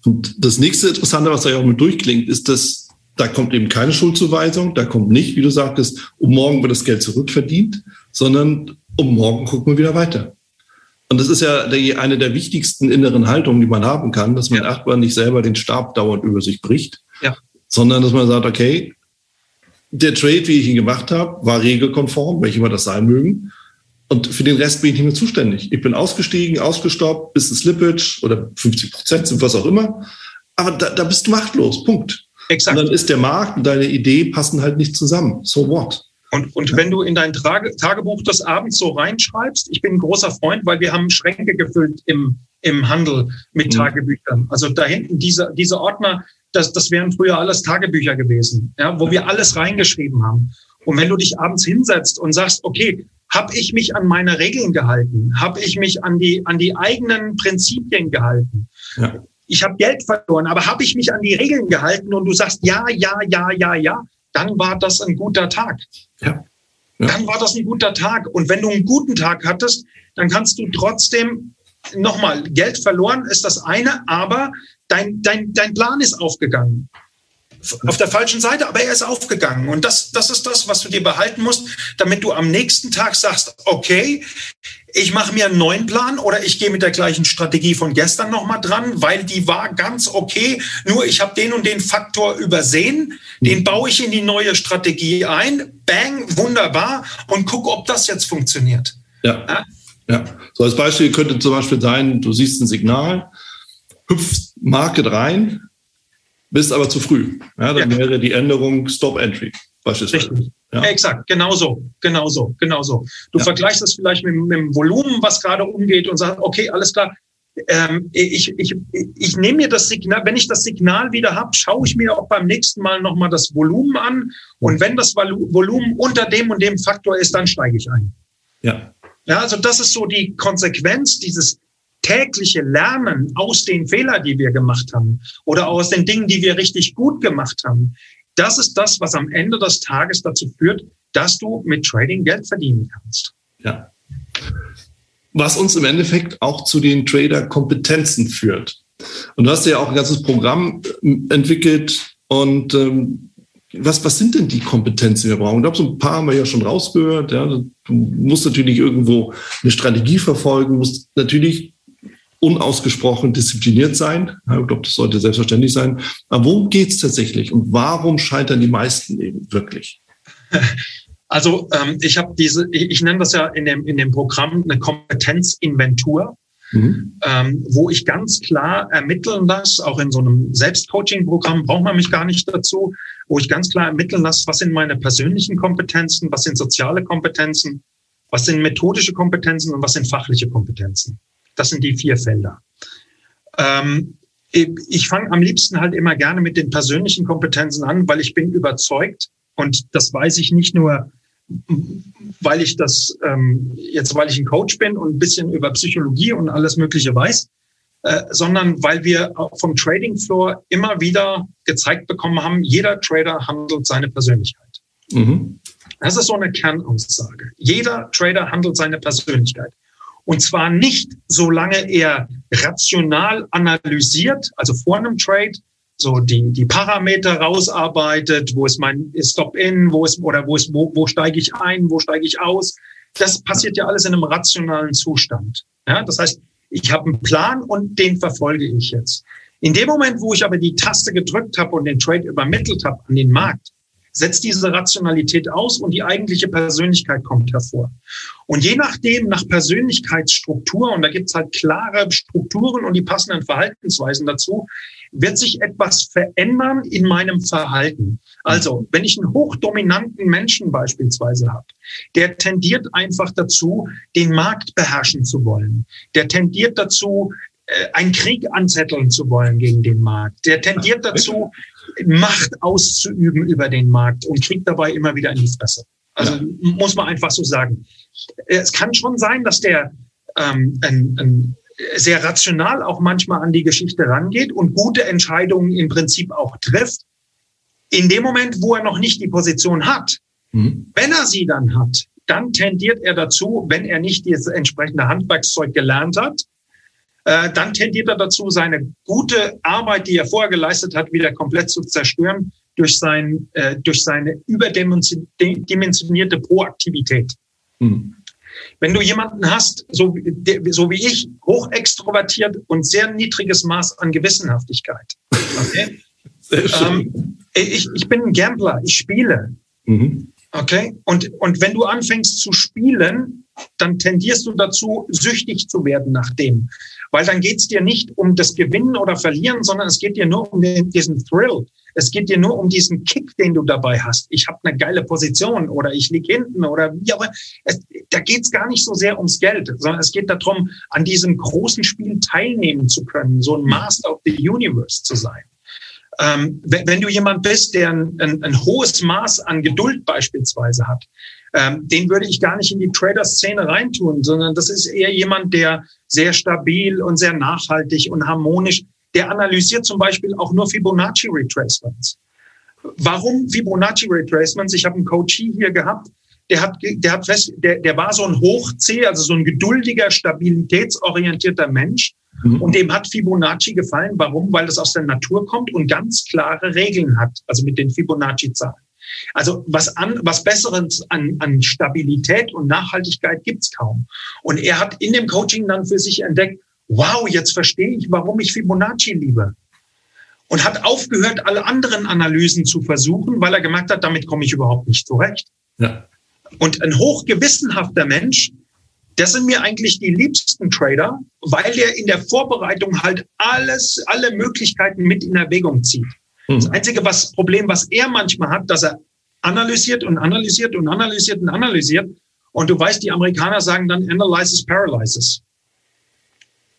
Und das nächste Interessante, was da ja auch mit durchklingt, ist, dass da kommt eben keine Schuldzuweisung, da kommt nicht, wie du sagtest, um morgen wird das Geld zurückverdient, sondern um morgen gucken wir wieder weiter. Und das ist ja die, eine der wichtigsten inneren Haltungen, die man haben kann, dass man ja. erstmal nicht selber den Stab dauernd über sich bricht, ja. sondern dass man sagt, okay, der Trade, wie ich ihn gemacht habe, war regelkonform, welche immer das sein mögen. Und für den Rest bin ich nicht mehr zuständig. Ich bin ausgestiegen, ausgestoppt, bis ein Slippage oder 50 Prozent sind was auch immer. Aber da, da bist du machtlos. Punkt. Exakt. Und dann ist der Markt und deine Idee passen halt nicht zusammen. So what? Und, und wenn du in dein Trage, Tagebuch das abends so reinschreibst, ich bin ein großer Freund, weil wir haben Schränke gefüllt im, im Handel mit mhm. Tagebüchern. Also da hinten diese, diese Ordner, das, das wären früher alles Tagebücher gewesen, ja, wo wir alles reingeschrieben haben. Und wenn du dich abends hinsetzt und sagst, okay, habe ich mich an meine Regeln gehalten? Habe ich mich an die, an die eigenen Prinzipien gehalten? Ja. Ich habe Geld verloren, aber habe ich mich an die Regeln gehalten und du sagst ja, ja, ja, ja, ja, dann war das ein guter Tag. Ja. ja. Dann war das ein guter Tag. Und wenn du einen guten Tag hattest, dann kannst du trotzdem nochmal Geld verloren ist das eine, aber dein, dein, dein Plan ist aufgegangen. Auf der falschen Seite, aber er ist aufgegangen. Und das, das ist das, was du dir behalten musst, damit du am nächsten Tag sagst, okay, ich mache mir einen neuen Plan oder ich gehe mit der gleichen Strategie von gestern nochmal dran, weil die war ganz okay. Nur ich habe den und den Faktor übersehen. Den baue ich in die neue Strategie ein. Bang, wunderbar. Und gucke, ob das jetzt funktioniert. Ja. ja. ja. So als Beispiel könnte zum Beispiel sein, du siehst ein Signal, hüpfst Market rein, bist aber zu früh. Ja, dann ja. wäre die Änderung Stop Entry beispielsweise. Richtig. Ja. Exakt, genau so, genau so, genau so. Du ja. vergleichst das vielleicht mit, mit, dem Volumen, was gerade umgeht und sagst, okay, alles klar, ähm, ich, ich, ich nehme mir das Signal, wenn ich das Signal wieder habe, schaue ich mir auch beim nächsten Mal nochmal das Volumen an. Und wenn das Volumen unter dem und dem Faktor ist, dann steige ich ein. Ja. Ja, also das ist so die Konsequenz dieses tägliche Lernen aus den Fehlern, die wir gemacht haben oder aus den Dingen, die wir richtig gut gemacht haben. Das ist das, was am Ende des Tages dazu führt, dass du mit Trading Geld verdienen kannst. Ja. Was uns im Endeffekt auch zu den Trader-Kompetenzen führt. Und du hast ja auch ein ganzes Programm äh, entwickelt. Und ähm, was, was sind denn die Kompetenzen, die wir brauchen? Ich glaube, so ein paar haben wir ja schon rausgehört. Ja. Du musst natürlich irgendwo eine Strategie verfolgen, musst natürlich unausgesprochen diszipliniert sein. Ich glaube, das sollte selbstverständlich sein. Aber worum geht es tatsächlich und warum scheitern die meisten eben wirklich? Also ähm, ich habe diese, ich, ich nenne das ja in dem, in dem Programm eine Kompetenzinventur. Mhm. Ähm, wo ich ganz klar ermitteln lasse, auch in so einem Selbstcoaching-Programm braucht man mich gar nicht dazu, wo ich ganz klar ermitteln lasse, was sind meine persönlichen Kompetenzen, was sind soziale Kompetenzen, was sind methodische Kompetenzen und was sind fachliche Kompetenzen. Das sind die vier Felder. Ähm, ich fange am liebsten halt immer gerne mit den persönlichen Kompetenzen an, weil ich bin überzeugt und das weiß ich nicht nur, weil ich das ähm, jetzt, weil ich ein Coach bin und ein bisschen über Psychologie und alles Mögliche weiß, äh, sondern weil wir vom Trading Floor immer wieder gezeigt bekommen haben, jeder Trader handelt seine Persönlichkeit. Mhm. Das ist so eine Kernaussage. Jeder Trader handelt seine Persönlichkeit. Und zwar nicht, solange er rational analysiert, also vor einem Trade, so die, die Parameter rausarbeitet, wo ist mein Stop-in, wo ist, oder wo ist, wo, wo steige ich ein, wo steige ich aus. Das passiert ja alles in einem rationalen Zustand. Ja, das heißt, ich habe einen Plan und den verfolge ich jetzt. In dem Moment, wo ich aber die Taste gedrückt habe und den Trade übermittelt habe an den Markt, setzt diese Rationalität aus und die eigentliche Persönlichkeit kommt hervor. Und je nachdem, nach Persönlichkeitsstruktur, und da gibt es halt klare Strukturen und die passenden Verhaltensweisen dazu, wird sich etwas verändern in meinem Verhalten. Also, wenn ich einen hochdominanten Menschen beispielsweise habe, der tendiert einfach dazu, den Markt beherrschen zu wollen. Der tendiert dazu, äh, einen Krieg anzetteln zu wollen gegen den Markt. Der tendiert dazu, Macht auszuüben über den Markt und kriegt dabei immer wieder in die Fresse. Also ja. muss man einfach so sagen. Es kann schon sein, dass der ähm, ein, ein sehr rational auch manchmal an die Geschichte rangeht und gute Entscheidungen im Prinzip auch trifft. In dem Moment, wo er noch nicht die Position hat, mhm. wenn er sie dann hat, dann tendiert er dazu, wenn er nicht das entsprechende Handwerkszeug gelernt hat, äh, dann tendiert er dazu, seine gute Arbeit, die er vorher geleistet hat, wieder komplett zu zerstören durch, sein, äh, durch seine überdimensionierte Proaktivität. Mhm. Wenn du jemanden hast, so, so wie ich, hoch extrovertiert und sehr niedriges Maß an Gewissenhaftigkeit. Okay? Ähm, ich, ich bin ein Gambler, ich spiele. Mhm. Okay? Und, und wenn du anfängst zu spielen, dann tendierst du dazu, süchtig zu werden nach dem. Weil dann geht es dir nicht um das Gewinnen oder Verlieren, sondern es geht dir nur um den, diesen Thrill. Es geht dir nur um diesen Kick, den du dabei hast. Ich habe eine geile Position oder ich lieg hinten oder wie auch immer. Da geht es gar nicht so sehr ums Geld, sondern es geht darum, an diesem großen Spiel teilnehmen zu können, so ein Master of the Universe zu sein. Ähm, wenn, wenn, du jemand bist, der ein, ein, ein, hohes Maß an Geduld beispielsweise hat, ähm, den würde ich gar nicht in die Trader-Szene reintun, sondern das ist eher jemand, der sehr stabil und sehr nachhaltig und harmonisch, der analysiert zum Beispiel auch nur Fibonacci Retracements. Warum Fibonacci Retracements? Ich habe einen Coachie hier gehabt, der hat, der hat fest, der, der war so ein Hoch-C, also so ein geduldiger, stabilitätsorientierter Mensch. Mhm. Und dem hat Fibonacci gefallen. Warum? Weil es aus der Natur kommt und ganz klare Regeln hat, also mit den Fibonacci-Zahlen. Also was, an, was Besseres an, an Stabilität und Nachhaltigkeit gibt's kaum. Und er hat in dem Coaching dann für sich entdeckt, wow, jetzt verstehe ich, warum ich Fibonacci liebe. Und hat aufgehört, alle anderen Analysen zu versuchen, weil er gemerkt hat, damit komme ich überhaupt nicht zurecht. Ja. Und ein hochgewissenhafter Mensch, das sind mir eigentlich die liebsten Trader, weil er in der Vorbereitung halt alles, alle Möglichkeiten mit in Erwägung zieht. Mhm. Das einzige was, Problem, was er manchmal hat, dass er analysiert und analysiert und analysiert und analysiert. Und du weißt, die Amerikaner sagen dann analyzes paralyzes.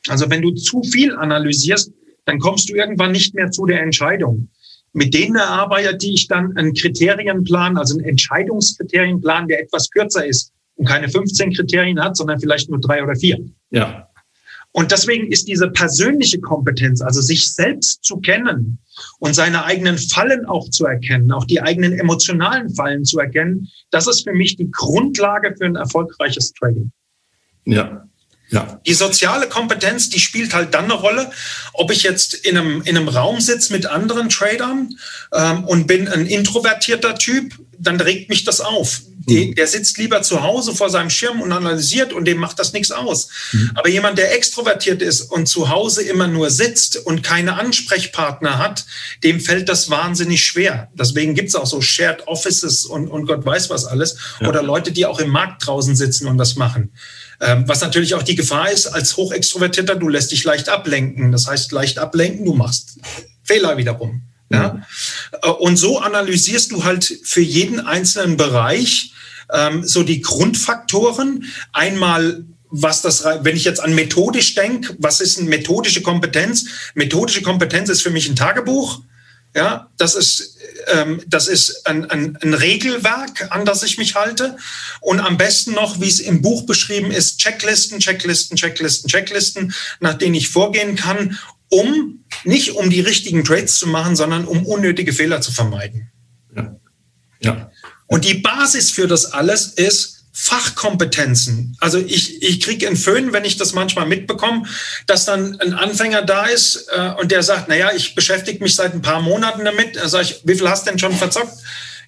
Also wenn du zu viel analysierst, dann kommst du irgendwann nicht mehr zu der Entscheidung. Mit denen erarbeite ich dann einen Kriterienplan, also einen Entscheidungskriterienplan, der etwas kürzer ist und keine 15 Kriterien hat, sondern vielleicht nur drei oder vier. Ja. Und deswegen ist diese persönliche Kompetenz, also sich selbst zu kennen und seine eigenen Fallen auch zu erkennen, auch die eigenen emotionalen Fallen zu erkennen, das ist für mich die Grundlage für ein erfolgreiches Trading. Ja. Ja. Die soziale Kompetenz, die spielt halt dann eine Rolle, ob ich jetzt in einem, in einem Raum sitze mit anderen Tradern ähm, und bin ein introvertierter Typ, dann regt mich das auf. Die, mhm. der sitzt lieber zu Hause vor seinem Schirm und analysiert und dem macht das nichts aus. Mhm. Aber jemand, der extrovertiert ist und zu Hause immer nur sitzt und keine Ansprechpartner hat, dem fällt das wahnsinnig schwer. Deswegen gibt's auch so Shared Offices und, und Gott weiß was alles. Ja. Oder Leute, die auch im Markt draußen sitzen und das machen. Ähm, was natürlich auch die Gefahr ist, als Hochextrovertierter, du lässt dich leicht ablenken. Das heißt, leicht ablenken, du machst Fehler wiederum. Ja? Äh, und so analysierst du halt für jeden einzelnen Bereich ähm, so die Grundfaktoren. Einmal was das, wenn ich jetzt an methodisch denke, was ist eine methodische Kompetenz? Methodische Kompetenz ist für mich ein Tagebuch. Ja, das ist, ähm, das ist ein, ein, ein Regelwerk, an das ich mich halte. Und am besten noch, wie es im Buch beschrieben ist, Checklisten, Checklisten, Checklisten, Checklisten, nach denen ich vorgehen kann, um nicht um die richtigen Trades zu machen, sondern um unnötige Fehler zu vermeiden. Ja. ja. Und die Basis für das alles ist, Fachkompetenzen. Also ich, ich kriege einen Föhn, wenn ich das manchmal mitbekomme, dass dann ein Anfänger da ist äh, und der sagt, naja, ich beschäftige mich seit ein paar Monaten damit. Da sage ich, wie viel hast du denn schon verzockt?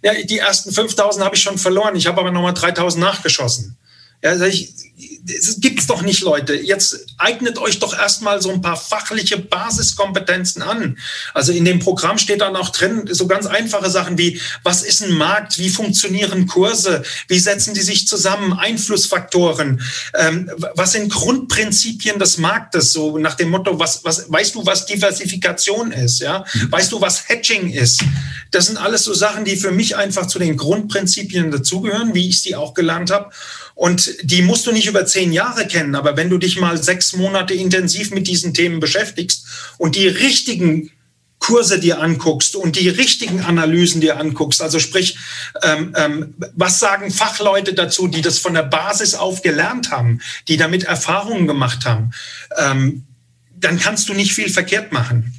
Ja, die ersten 5000 habe ich schon verloren. Ich habe aber nochmal 3000 nachgeschossen. Ja, sag ich, das gibt's doch nicht, Leute. Jetzt eignet euch doch erstmal so ein paar fachliche Basiskompetenzen an. Also in dem Programm steht dann auch drin so ganz einfache Sachen wie, was ist ein Markt? Wie funktionieren Kurse? Wie setzen die sich zusammen? Einflussfaktoren? Ähm, was sind Grundprinzipien des Marktes? So nach dem Motto, was, was, weißt du, was Diversifikation ist? Ja? Weißt du, was Hedging ist? Das sind alles so Sachen, die für mich einfach zu den Grundprinzipien dazugehören, wie ich sie auch gelernt habe. Und die musst du nicht über zehn Jahre kennen, aber wenn du dich mal sechs Monate intensiv mit diesen Themen beschäftigst und die richtigen Kurse dir anguckst und die richtigen Analysen dir anguckst, also sprich, ähm, ähm, was sagen Fachleute dazu, die das von der Basis auf gelernt haben, die damit Erfahrungen gemacht haben, ähm, dann kannst du nicht viel verkehrt machen.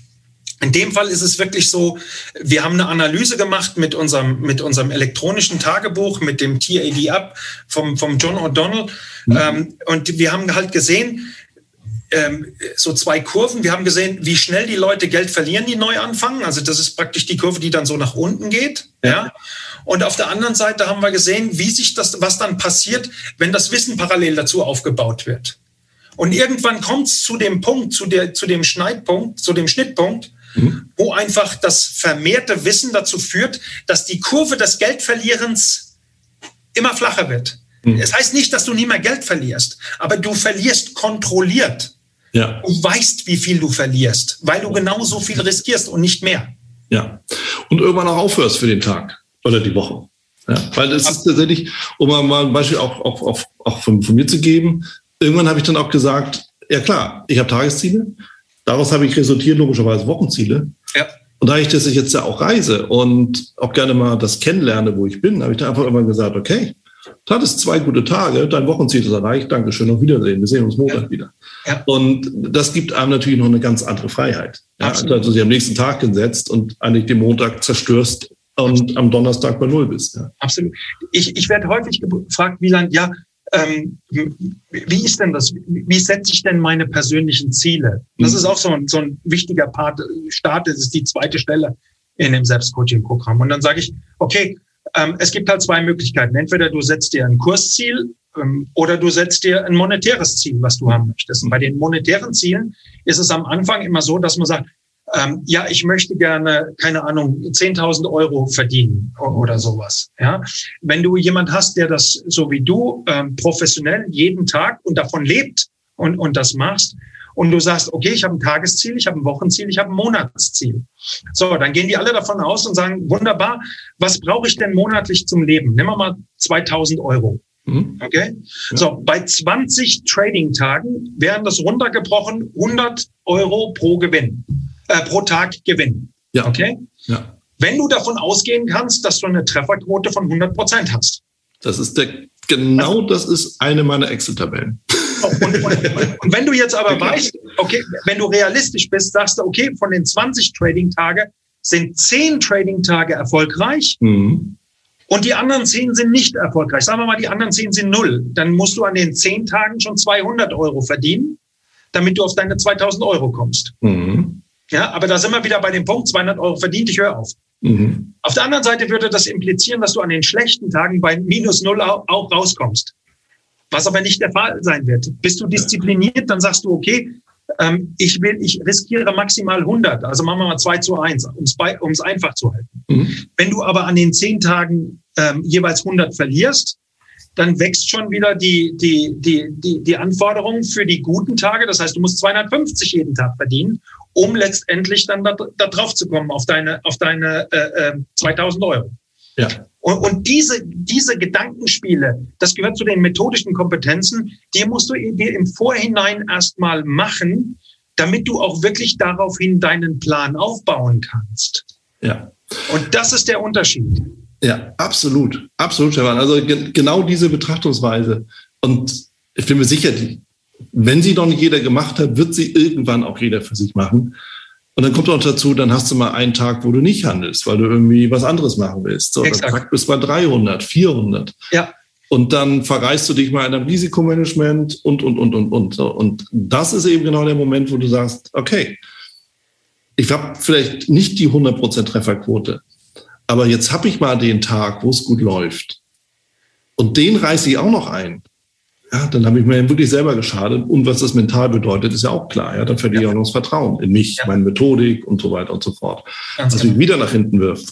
In dem Fall ist es wirklich so, wir haben eine Analyse gemacht mit unserem, mit unserem elektronischen Tagebuch, mit dem TAD-Up vom, vom John O'Donnell. Mhm. Ähm, und wir haben halt gesehen, ähm, so zwei Kurven. Wir haben gesehen, wie schnell die Leute Geld verlieren, die neu anfangen. Also das ist praktisch die Kurve, die dann so nach unten geht. Ja. ja. Und auf der anderen Seite haben wir gesehen, wie sich das, was dann passiert, wenn das Wissen parallel dazu aufgebaut wird. Und irgendwann kommt es zu dem Punkt, zu, der, zu dem Schneidpunkt, zu dem Schnittpunkt, mhm. wo einfach das vermehrte Wissen dazu führt, dass die Kurve des Geldverlierens immer flacher wird. Mhm. Es heißt nicht, dass du nie mehr Geld verlierst, aber du verlierst kontrolliert. Ja. Du weißt, wie viel du verlierst, weil du genauso viel riskierst und nicht mehr. Ja. Und irgendwann auch aufhörst für den Tag oder die Woche. Ja, weil es ist tatsächlich, um mal ein Beispiel auch, auch, auch, auch von, von mir zu geben, irgendwann habe ich dann auch gesagt, ja klar, ich habe Tagesziele, Daraus habe ich resultiert logischerweise Wochenziele. Ja. Und da ich, ich jetzt ja auch reise und auch gerne mal das kennenlerne, wo ich bin, habe ich da einfach immer gesagt, okay, du hattest zwei gute Tage, dein Wochenziel ist erreicht, Dankeschön, auf Wiedersehen, wir sehen uns Montag ja. wieder. Ja. Und das gibt einem natürlich noch eine ganz andere Freiheit. Ja, also du sie am nächsten Tag gesetzt und eigentlich den Montag zerstörst und am Donnerstag bei Null bist. Ja. Absolut. Ich, ich werde häufig gefragt, Wieland, ja, ähm, wie ist denn das? Wie setze ich denn meine persönlichen Ziele? Das ist mhm. auch so ein, so ein wichtiger Part. Start, das ist die zweite Stelle in dem Selbstcoaching-Programm. Und dann sage ich, okay, ähm, es gibt halt zwei Möglichkeiten. Entweder du setzt dir ein Kursziel ähm, oder du setzt dir ein monetäres Ziel, was du haben möchtest. Und bei den monetären Zielen ist es am Anfang immer so, dass man sagt, ähm, ja, ich möchte gerne, keine Ahnung, 10.000 Euro verdienen oder sowas. Ja, wenn du jemand hast, der das so wie du ähm, professionell jeden Tag und davon lebt und, und das machst, und du sagst, okay, ich habe ein Tagesziel, ich habe ein Wochenziel, ich habe ein Monatsziel. So, dann gehen die alle davon aus und sagen, wunderbar, was brauche ich denn monatlich zum Leben? Nehmen wir mal 2000 Euro. Mhm. Okay? Ja. So, bei 20 Trading-Tagen wären das runtergebrochen 100 Euro pro Gewinn äh, pro Tag gewinnen. Ja. Okay? Ja. Wenn du davon ausgehen kannst, dass du eine Trefferquote von 100 Prozent hast. Das ist der, genau das ist eine meiner Excel-Tabellen. Und, und, und, wenn du jetzt aber weißt, okay, wenn du realistisch bist, sagst du, okay, von den 20 Trading-Tage sind 10 Trading-Tage erfolgreich mhm. und die anderen 10 sind nicht erfolgreich. Sagen wir mal, die anderen 10 sind null. Dann musst du an den 10 Tagen schon 200 Euro verdienen, damit du auf deine 2000 Euro kommst. Mhm. Ja, aber da sind wir wieder bei dem Punkt, 200 Euro verdient, ich höre auf. Mhm. Auf der anderen Seite würde das implizieren, dass du an den schlechten Tagen bei minus null auch rauskommst. Was aber nicht der Fall sein wird. Bist du diszipliniert, dann sagst du, okay, ähm, ich will, ich riskiere maximal 100. Also machen wir mal 2 zu 1, um es einfach zu halten. Mhm. Wenn du aber an den 10 Tagen ähm, jeweils 100 verlierst, dann wächst schon wieder die, die, die, die, die Anforderung für die guten Tage. Das heißt, du musst 250 jeden Tag verdienen, um letztendlich dann da, da drauf zu kommen auf deine, auf deine äh, 2000 äh, Euro. Ja. Und, und diese, diese Gedankenspiele, das gehört zu den methodischen Kompetenzen, die musst du dir im Vorhinein erstmal machen, damit du auch wirklich daraufhin deinen Plan aufbauen kannst. Ja. Und das ist der Unterschied. Ja, absolut. Absolut, Stefan. Also ge genau diese Betrachtungsweise. Und ich bin mir sicher, die, wenn sie noch nicht jeder gemacht hat, wird sie irgendwann auch jeder für sich machen. Und dann kommt noch dazu, dann hast du mal einen Tag, wo du nicht handelst, weil du irgendwie was anderes machen willst. So, Exakt. dann bist du bei 300, 400. Ja. Und dann verreist du dich mal in einem Risikomanagement und, und, und, und, und. Und das ist eben genau der Moment, wo du sagst, okay, ich habe vielleicht nicht die 100% Trefferquote, aber jetzt habe ich mal den Tag, wo es gut läuft. Und den reiße ich auch noch ein. Ja, dann habe ich mir wirklich selber geschadet. Und was das mental bedeutet, ist ja auch klar. Ja, dann verliere ich ja. auch noch das Vertrauen in mich, ja. meine Methodik und so weiter und so fort. Ganz was genau. mich wieder nach hinten wirft.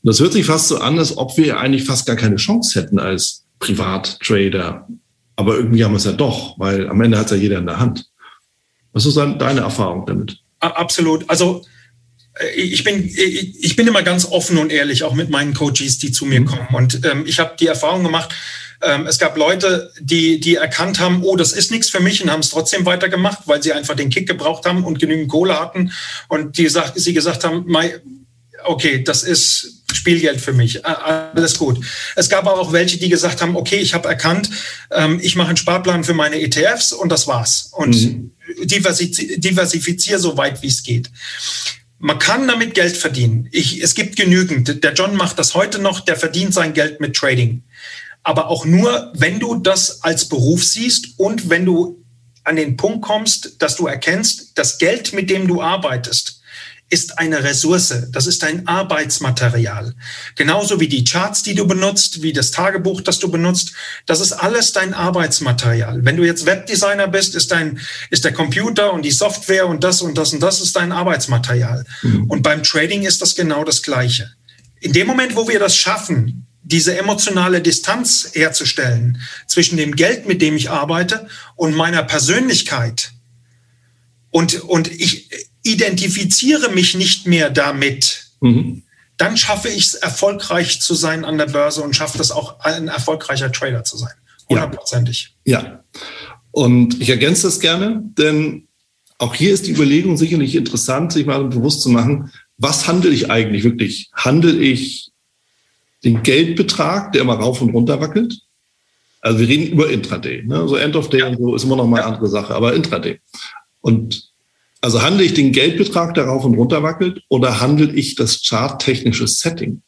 Und das hört sich fast so an, als ob wir eigentlich fast gar keine Chance hätten als Privattrader. Aber irgendwie haben wir es ja doch, weil am Ende hat es ja jeder in der Hand. Was ist deine Erfahrung damit? Absolut. Also ich bin, ich bin immer ganz offen und ehrlich, auch mit meinen Coaches, die zu mir mhm. kommen. Und ähm, ich habe die Erfahrung gemacht, ähm, es gab Leute, die, die erkannt haben, oh, das ist nichts für mich und haben es trotzdem weitergemacht, weil sie einfach den Kick gebraucht haben und genügend Kohle hatten. Und die sagt, sie gesagt haben, okay, das ist Spielgeld für mich, alles gut. Es gab aber auch welche, die gesagt haben, okay, ich habe erkannt, ähm, ich mache einen Sparplan für meine ETFs und das war's. Und mhm. diversifiziere so weit, wie es geht. Man kann damit Geld verdienen. Ich, es gibt genügend. Der John macht das heute noch, der verdient sein Geld mit Trading. Aber auch nur, wenn du das als Beruf siehst und wenn du an den Punkt kommst, dass du erkennst, das Geld, mit dem du arbeitest, ist eine Ressource, das ist ein Arbeitsmaterial. Genauso wie die Charts, die du benutzt, wie das Tagebuch, das du benutzt, das ist alles dein Arbeitsmaterial. Wenn du jetzt Webdesigner bist, ist dein, ist der Computer und die Software und das und das und das ist dein Arbeitsmaterial. Mhm. Und beim Trading ist das genau das Gleiche. In dem Moment, wo wir das schaffen, diese emotionale Distanz herzustellen zwischen dem Geld, mit dem ich arbeite und meiner Persönlichkeit, und, und ich, identifiziere mich nicht mehr damit, mhm. dann schaffe ich es, erfolgreich zu sein an der Börse und schaffe es auch, ein erfolgreicher Trader zu sein. Hundertprozentig. Ja. ja. Und ich ergänze das gerne, denn auch hier ist die Überlegung sicherlich interessant, sich mal bewusst zu machen, was handle ich eigentlich wirklich? Handle ich den Geldbetrag, der immer rauf und runter wackelt? Also wir reden über Intraday. Ne? So End of Day ja. und so ist immer noch mal eine andere Sache, aber Intraday. Und also handle ich den Geldbetrag, der rauf und runter wackelt, oder handle ich das charttechnische Setting?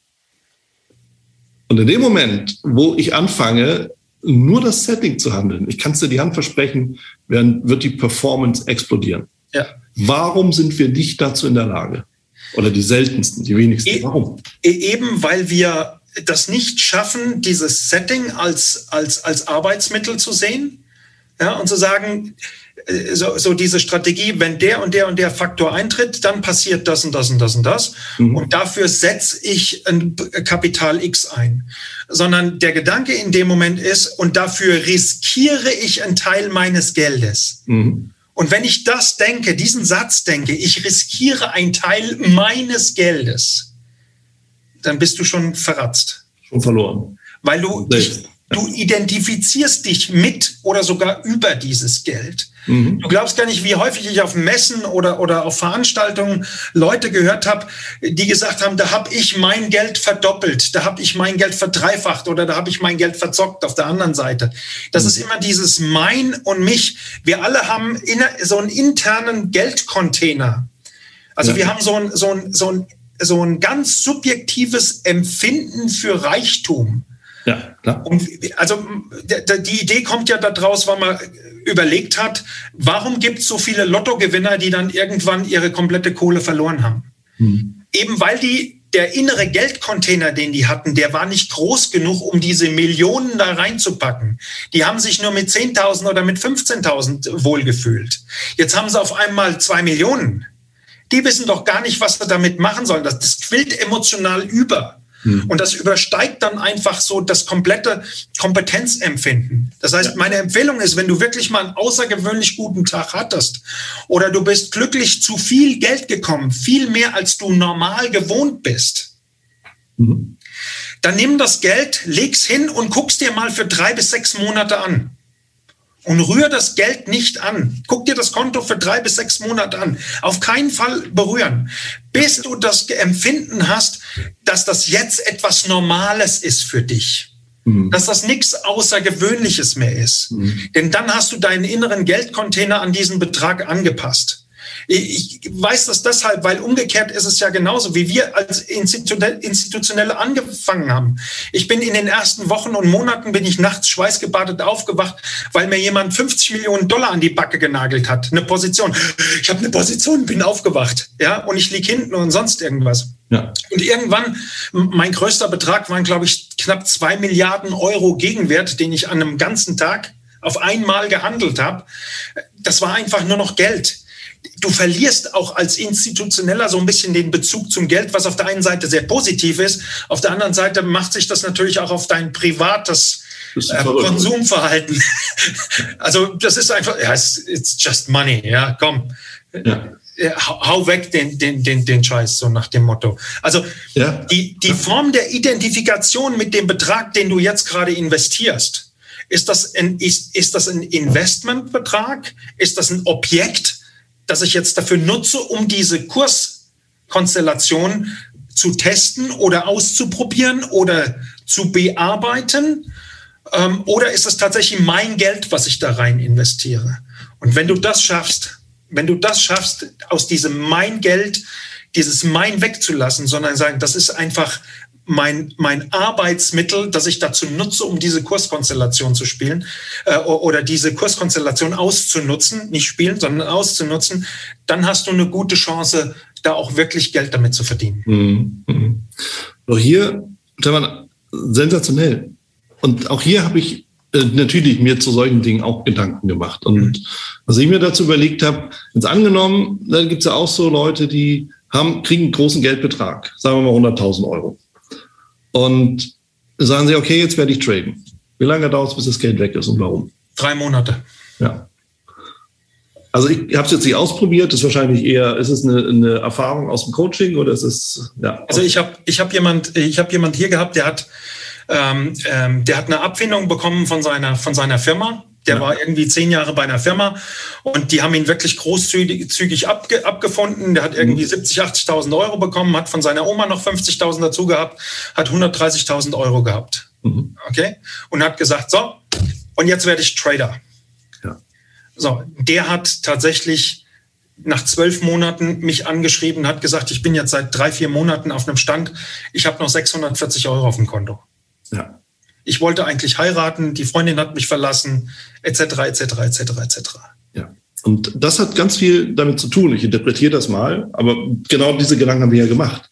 Und in dem Moment, wo ich anfange, nur das Setting zu handeln, ich kann es dir die Hand versprechen, werden, wird die Performance explodieren. Ja. Warum sind wir nicht dazu in der Lage? Oder die seltensten, die wenigsten. E Warum? Eben, weil wir das nicht schaffen, dieses Setting als, als, als Arbeitsmittel zu sehen ja, und zu sagen, so, so diese Strategie, wenn der und der und der Faktor eintritt, dann passiert das und das und das und das. Mhm. Und dafür setze ich ein Kapital X ein. Sondern der Gedanke in dem Moment ist, und dafür riskiere ich einen Teil meines Geldes. Mhm. Und wenn ich das denke, diesen Satz denke, ich riskiere einen Teil meines Geldes, dann bist du schon verratzt. Schon verloren. Weil du, dich, du identifizierst dich mit oder sogar über dieses Geld. Mhm. Du glaubst gar nicht, wie häufig ich auf Messen oder, oder auf Veranstaltungen Leute gehört habe, die gesagt haben, da habe ich mein Geld verdoppelt, da habe ich mein Geld verdreifacht oder da habe ich mein Geld verzockt auf der anderen Seite. Das mhm. ist immer dieses Mein und mich. Wir alle haben so einen internen Geldcontainer. Also ja. wir haben so ein, so, ein, so, ein, so ein ganz subjektives Empfinden für Reichtum. Ja, klar. Und also die Idee kommt ja daraus, weil man überlegt hat, warum gibt es so viele Lottogewinner, die dann irgendwann ihre komplette Kohle verloren haben? Hm. Eben weil die der innere Geldcontainer, den die hatten, der war nicht groß genug, um diese Millionen da reinzupacken. Die haben sich nur mit 10.000 oder mit 15.000 wohlgefühlt. Jetzt haben sie auf einmal zwei Millionen. Die wissen doch gar nicht, was sie damit machen sollen. Das, das quillt emotional über. Mhm. Und das übersteigt dann einfach so das komplette Kompetenzempfinden. Das heißt, meine Empfehlung ist, wenn du wirklich mal einen außergewöhnlich guten Tag hattest oder du bist glücklich zu viel Geld gekommen, viel mehr als du normal gewohnt bist, mhm. dann nimm das Geld, leg's hin und guck's dir mal für drei bis sechs Monate an und rühr das Geld nicht an. Guck dir das Konto für drei bis sechs Monate an. Auf keinen Fall berühren, bis du das Empfinden hast, dass das jetzt etwas Normales ist für dich. Mhm. Dass das nichts Außergewöhnliches mehr ist. Mhm. Denn dann hast du deinen inneren Geldcontainer an diesen Betrag angepasst. Ich weiß das deshalb, weil umgekehrt ist es ja genauso, wie wir als Institutionelle angefangen haben. Ich bin in den ersten Wochen und Monaten bin ich nachts schweißgebadet aufgewacht, weil mir jemand 50 Millionen Dollar an die Backe genagelt hat. Eine Position. Ich habe eine Position, bin aufgewacht. Ja, und ich lieg hinten und sonst irgendwas. Ja. Und irgendwann, mein größter Betrag waren, glaube ich, knapp zwei Milliarden Euro Gegenwert, den ich an einem ganzen Tag auf einmal gehandelt habe. Das war einfach nur noch Geld du verlierst auch als Institutioneller so ein bisschen den Bezug zum Geld, was auf der einen Seite sehr positiv ist. Auf der anderen Seite macht sich das natürlich auch auf dein privates äh, Konsumverhalten. also das ist einfach, ja, it's, it's just money, ja, komm. Ja. Hau weg den, den, den, den Scheiß, so nach dem Motto. Also ja. die, die Form der Identifikation mit dem Betrag, den du jetzt gerade investierst, ist das ein, ist, ist das ein Investmentbetrag? Ist das ein Objekt? Das ich jetzt dafür nutze, um diese Kurskonstellation zu testen oder auszuprobieren oder zu bearbeiten? Ähm, oder ist es tatsächlich mein Geld, was ich da rein investiere? Und wenn du das schaffst, wenn du das schaffst, aus diesem mein Geld, dieses mein wegzulassen, sondern sagen, das ist einfach mein, mein Arbeitsmittel, das ich dazu nutze, um diese Kurskonstellation zu spielen äh, oder diese Kurskonstellation auszunutzen, nicht spielen, sondern auszunutzen, dann hast du eine gute Chance, da auch wirklich Geld damit zu verdienen. Mhm. Mhm. Auch hier, Stefan, sensationell. Und auch hier habe ich äh, natürlich mir zu solchen Dingen auch Gedanken gemacht. Und mhm. was ich mir dazu überlegt habe, jetzt angenommen, dann gibt es ja auch so Leute, die haben, kriegen einen großen Geldbetrag, sagen wir mal 100.000 Euro. Und sagen sie, okay, jetzt werde ich traden. Wie lange dauert es, bis das Geld weg ist und warum? Drei Monate. Ja. Also ich habe es jetzt nicht ausprobiert, das ist wahrscheinlich eher, ist es eine, eine Erfahrung aus dem Coaching oder ist es, ja. Also ich habe ich hab jemand, ich habe jemand hier gehabt, der hat, ähm, ähm, der hat eine Abfindung bekommen von seiner, von seiner Firma der ja. war irgendwie zehn Jahre bei einer Firma und die haben ihn wirklich großzügig abge, abgefunden. Der hat irgendwie mhm. 70, 80.000 Euro bekommen, hat von seiner Oma noch 50.000 dazu gehabt, hat 130.000 Euro gehabt. Mhm. Okay? Und hat gesagt, so, und jetzt werde ich Trader. Ja. So, der hat tatsächlich nach zwölf Monaten mich angeschrieben, hat gesagt, ich bin jetzt seit drei, vier Monaten auf einem Stand, ich habe noch 640 Euro auf dem Konto. Ja ich wollte eigentlich heiraten, die Freundin hat mich verlassen, etc., etc., etc., etc. Ja. Und das hat ganz viel damit zu tun. Ich interpretiere das mal, aber genau diese Gedanken haben wir ja gemacht.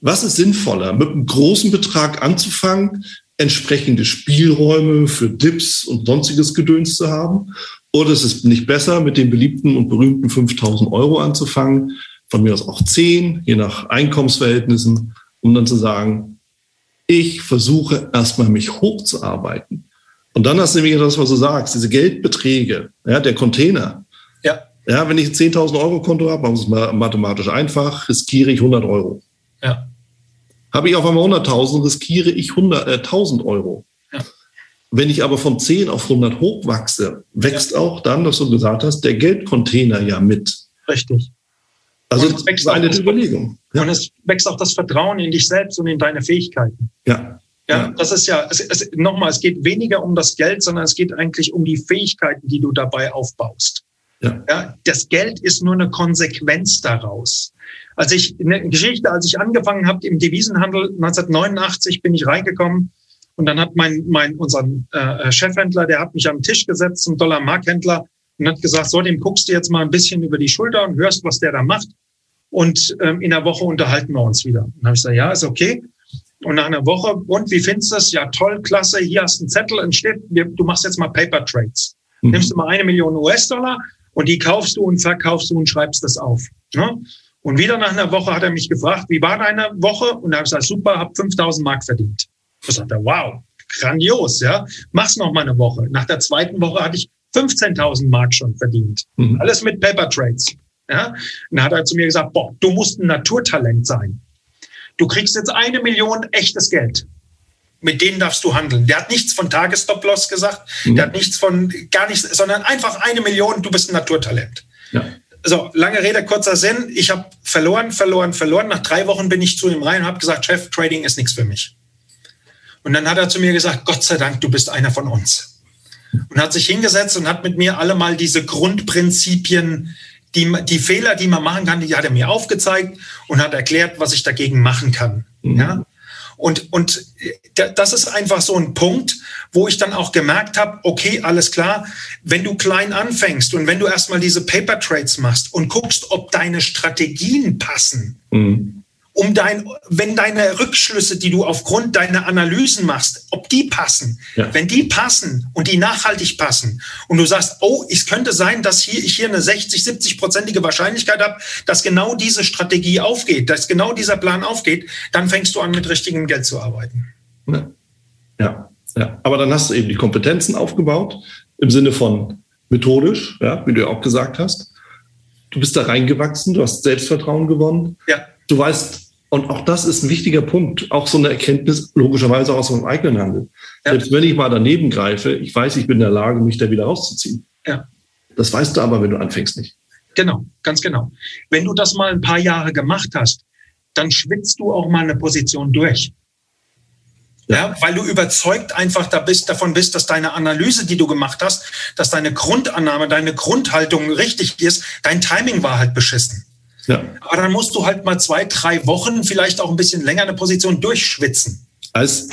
Was ist sinnvoller, mit einem großen Betrag anzufangen, entsprechende Spielräume für Dips und sonstiges Gedöns zu haben? Oder ist es nicht besser, mit den beliebten und berühmten 5000 Euro anzufangen, von mir aus auch 10, je nach Einkommensverhältnissen, um dann zu sagen, ich versuche erstmal mich hochzuarbeiten. Und dann hast du nämlich das, was du sagst, diese Geldbeträge, ja, der Container. Ja. Ja, wenn ich 10.000 Euro Konto habe, machen wir es mal mathematisch einfach, riskiere ich 100 Euro. Ja. Habe ich auf einmal 100.000, riskiere ich 100, äh, 1.000 Euro. Ja. Wenn ich aber von 10 auf 100 hochwachse, wächst ja. auch dann, was du gesagt hast, der Geldcontainer ja mit. Richtig. Also das ist eine Überlegung. Ja. Und es wächst auch das Vertrauen in dich selbst und in deine Fähigkeiten. Ja. Ja, ja. das ist ja, es, es, nochmal, es geht weniger um das Geld, sondern es geht eigentlich um die Fähigkeiten, die du dabei aufbaust. Ja. ja. das Geld ist nur eine Konsequenz daraus. Als ich eine Geschichte, als ich angefangen habe im Devisenhandel 1989 bin ich reingekommen und dann hat mein mein unseren äh, Chefhändler, der hat mich am Tisch gesetzt zum Dollar-Mark-Händler und hat gesagt, so dem guckst du jetzt mal ein bisschen über die Schulter und hörst, was der da macht und ähm, in einer Woche unterhalten wir uns wieder. Und dann habe ich gesagt, ja, ist okay. Und nach einer Woche, und wie findest du das? Ja, toll, klasse, hier hast du einen Zettel, ein Stift, du machst jetzt mal Paper Trades. Mhm. Nimmst du mal eine Million US-Dollar und die kaufst du und verkaufst du und schreibst das auf. Ne? Und wieder nach einer Woche hat er mich gefragt, wie war deine Woche? Und da habe ich gesagt, super, habe 5000 Mark verdient. Ich sagte, wow, grandios, ja. Mach's noch mal eine Woche. Nach der zweiten Woche hatte ich 15.000 Mark schon verdient. Mhm. Alles mit Paper Trades. Ja? Und dann hat er zu mir gesagt, boah, du musst ein Naturtalent sein. Du kriegst jetzt eine Million echtes Geld. Mit denen darfst du handeln. Der hat nichts von Tagesstop-Loss gesagt, mhm. der hat nichts von gar nichts, sondern einfach eine Million, du bist ein Naturtalent. Ja. So, lange Rede, kurzer Sinn. Ich habe verloren, verloren, verloren. Nach drei Wochen bin ich zu ihm rein und habe gesagt, Chef, Trading ist nichts für mich. Und dann hat er zu mir gesagt, Gott sei Dank, du bist einer von uns. Und hat sich hingesetzt und hat mit mir alle mal diese Grundprinzipien die, die Fehler, die man machen kann, die hat er mir aufgezeigt und hat erklärt, was ich dagegen machen kann. Mhm. Ja? Und, und das ist einfach so ein Punkt, wo ich dann auch gemerkt habe, okay, alles klar, wenn du klein anfängst und wenn du erstmal diese Paper Trades machst und guckst, ob deine Strategien passen, mhm um dein, wenn deine Rückschlüsse, die du aufgrund deiner Analysen machst, ob die passen. Ja. Wenn die passen und die nachhaltig passen und du sagst, oh, es könnte sein, dass hier, ich hier eine 60, 70 prozentige Wahrscheinlichkeit habe, dass genau diese Strategie aufgeht, dass genau dieser Plan aufgeht, dann fängst du an, mit richtigem Geld zu arbeiten. Ja. ja, ja. Aber dann hast du eben die Kompetenzen aufgebaut im Sinne von methodisch, ja, wie du ja auch gesagt hast. Du bist da reingewachsen, du hast Selbstvertrauen gewonnen. Ja. Du weißt, und auch das ist ein wichtiger Punkt, auch so eine Erkenntnis, logischerweise auch aus meinem eigenen Handel. Ja. Selbst wenn ich mal daneben greife, ich weiß, ich bin in der Lage, mich da wieder rauszuziehen. Ja. Das weißt du aber, wenn du anfängst nicht. Genau, ganz genau. Wenn du das mal ein paar Jahre gemacht hast, dann schwitzt du auch mal eine Position durch. Ja. ja. weil du überzeugt einfach da bist, davon bist, dass deine Analyse, die du gemacht hast, dass deine Grundannahme, deine Grundhaltung richtig ist, dein Timing war halt beschissen. Ja. Aber dann musst du halt mal zwei, drei Wochen, vielleicht auch ein bisschen länger eine Position durchschwitzen. Als